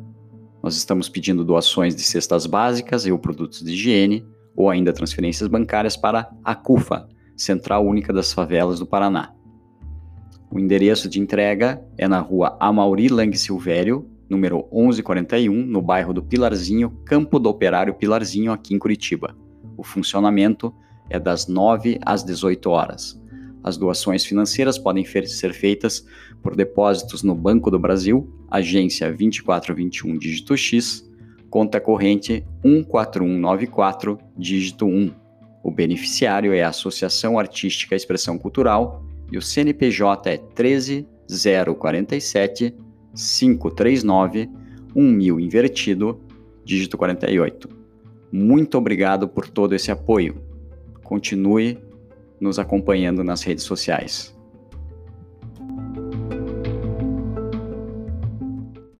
Nós estamos pedindo doações de cestas básicas e ou produtos de higiene, ou ainda transferências bancárias para a CUFA, Central Única das Favelas do Paraná. O endereço de entrega é na rua Amauri Lang Silvério, número 1141, no bairro do Pilarzinho, Campo do Operário Pilarzinho, aqui em Curitiba. O funcionamento é das 9 às 18 horas. As doações financeiras podem ser feitas por depósitos no Banco do Brasil, agência 2421 dígito X, conta corrente 14194 dígito 1. O beneficiário é a Associação Artística Expressão Cultural e o CNPJ é 13047 539 1000 invertido, dígito 48. Muito obrigado por todo esse apoio. Continue nos acompanhando nas redes sociais.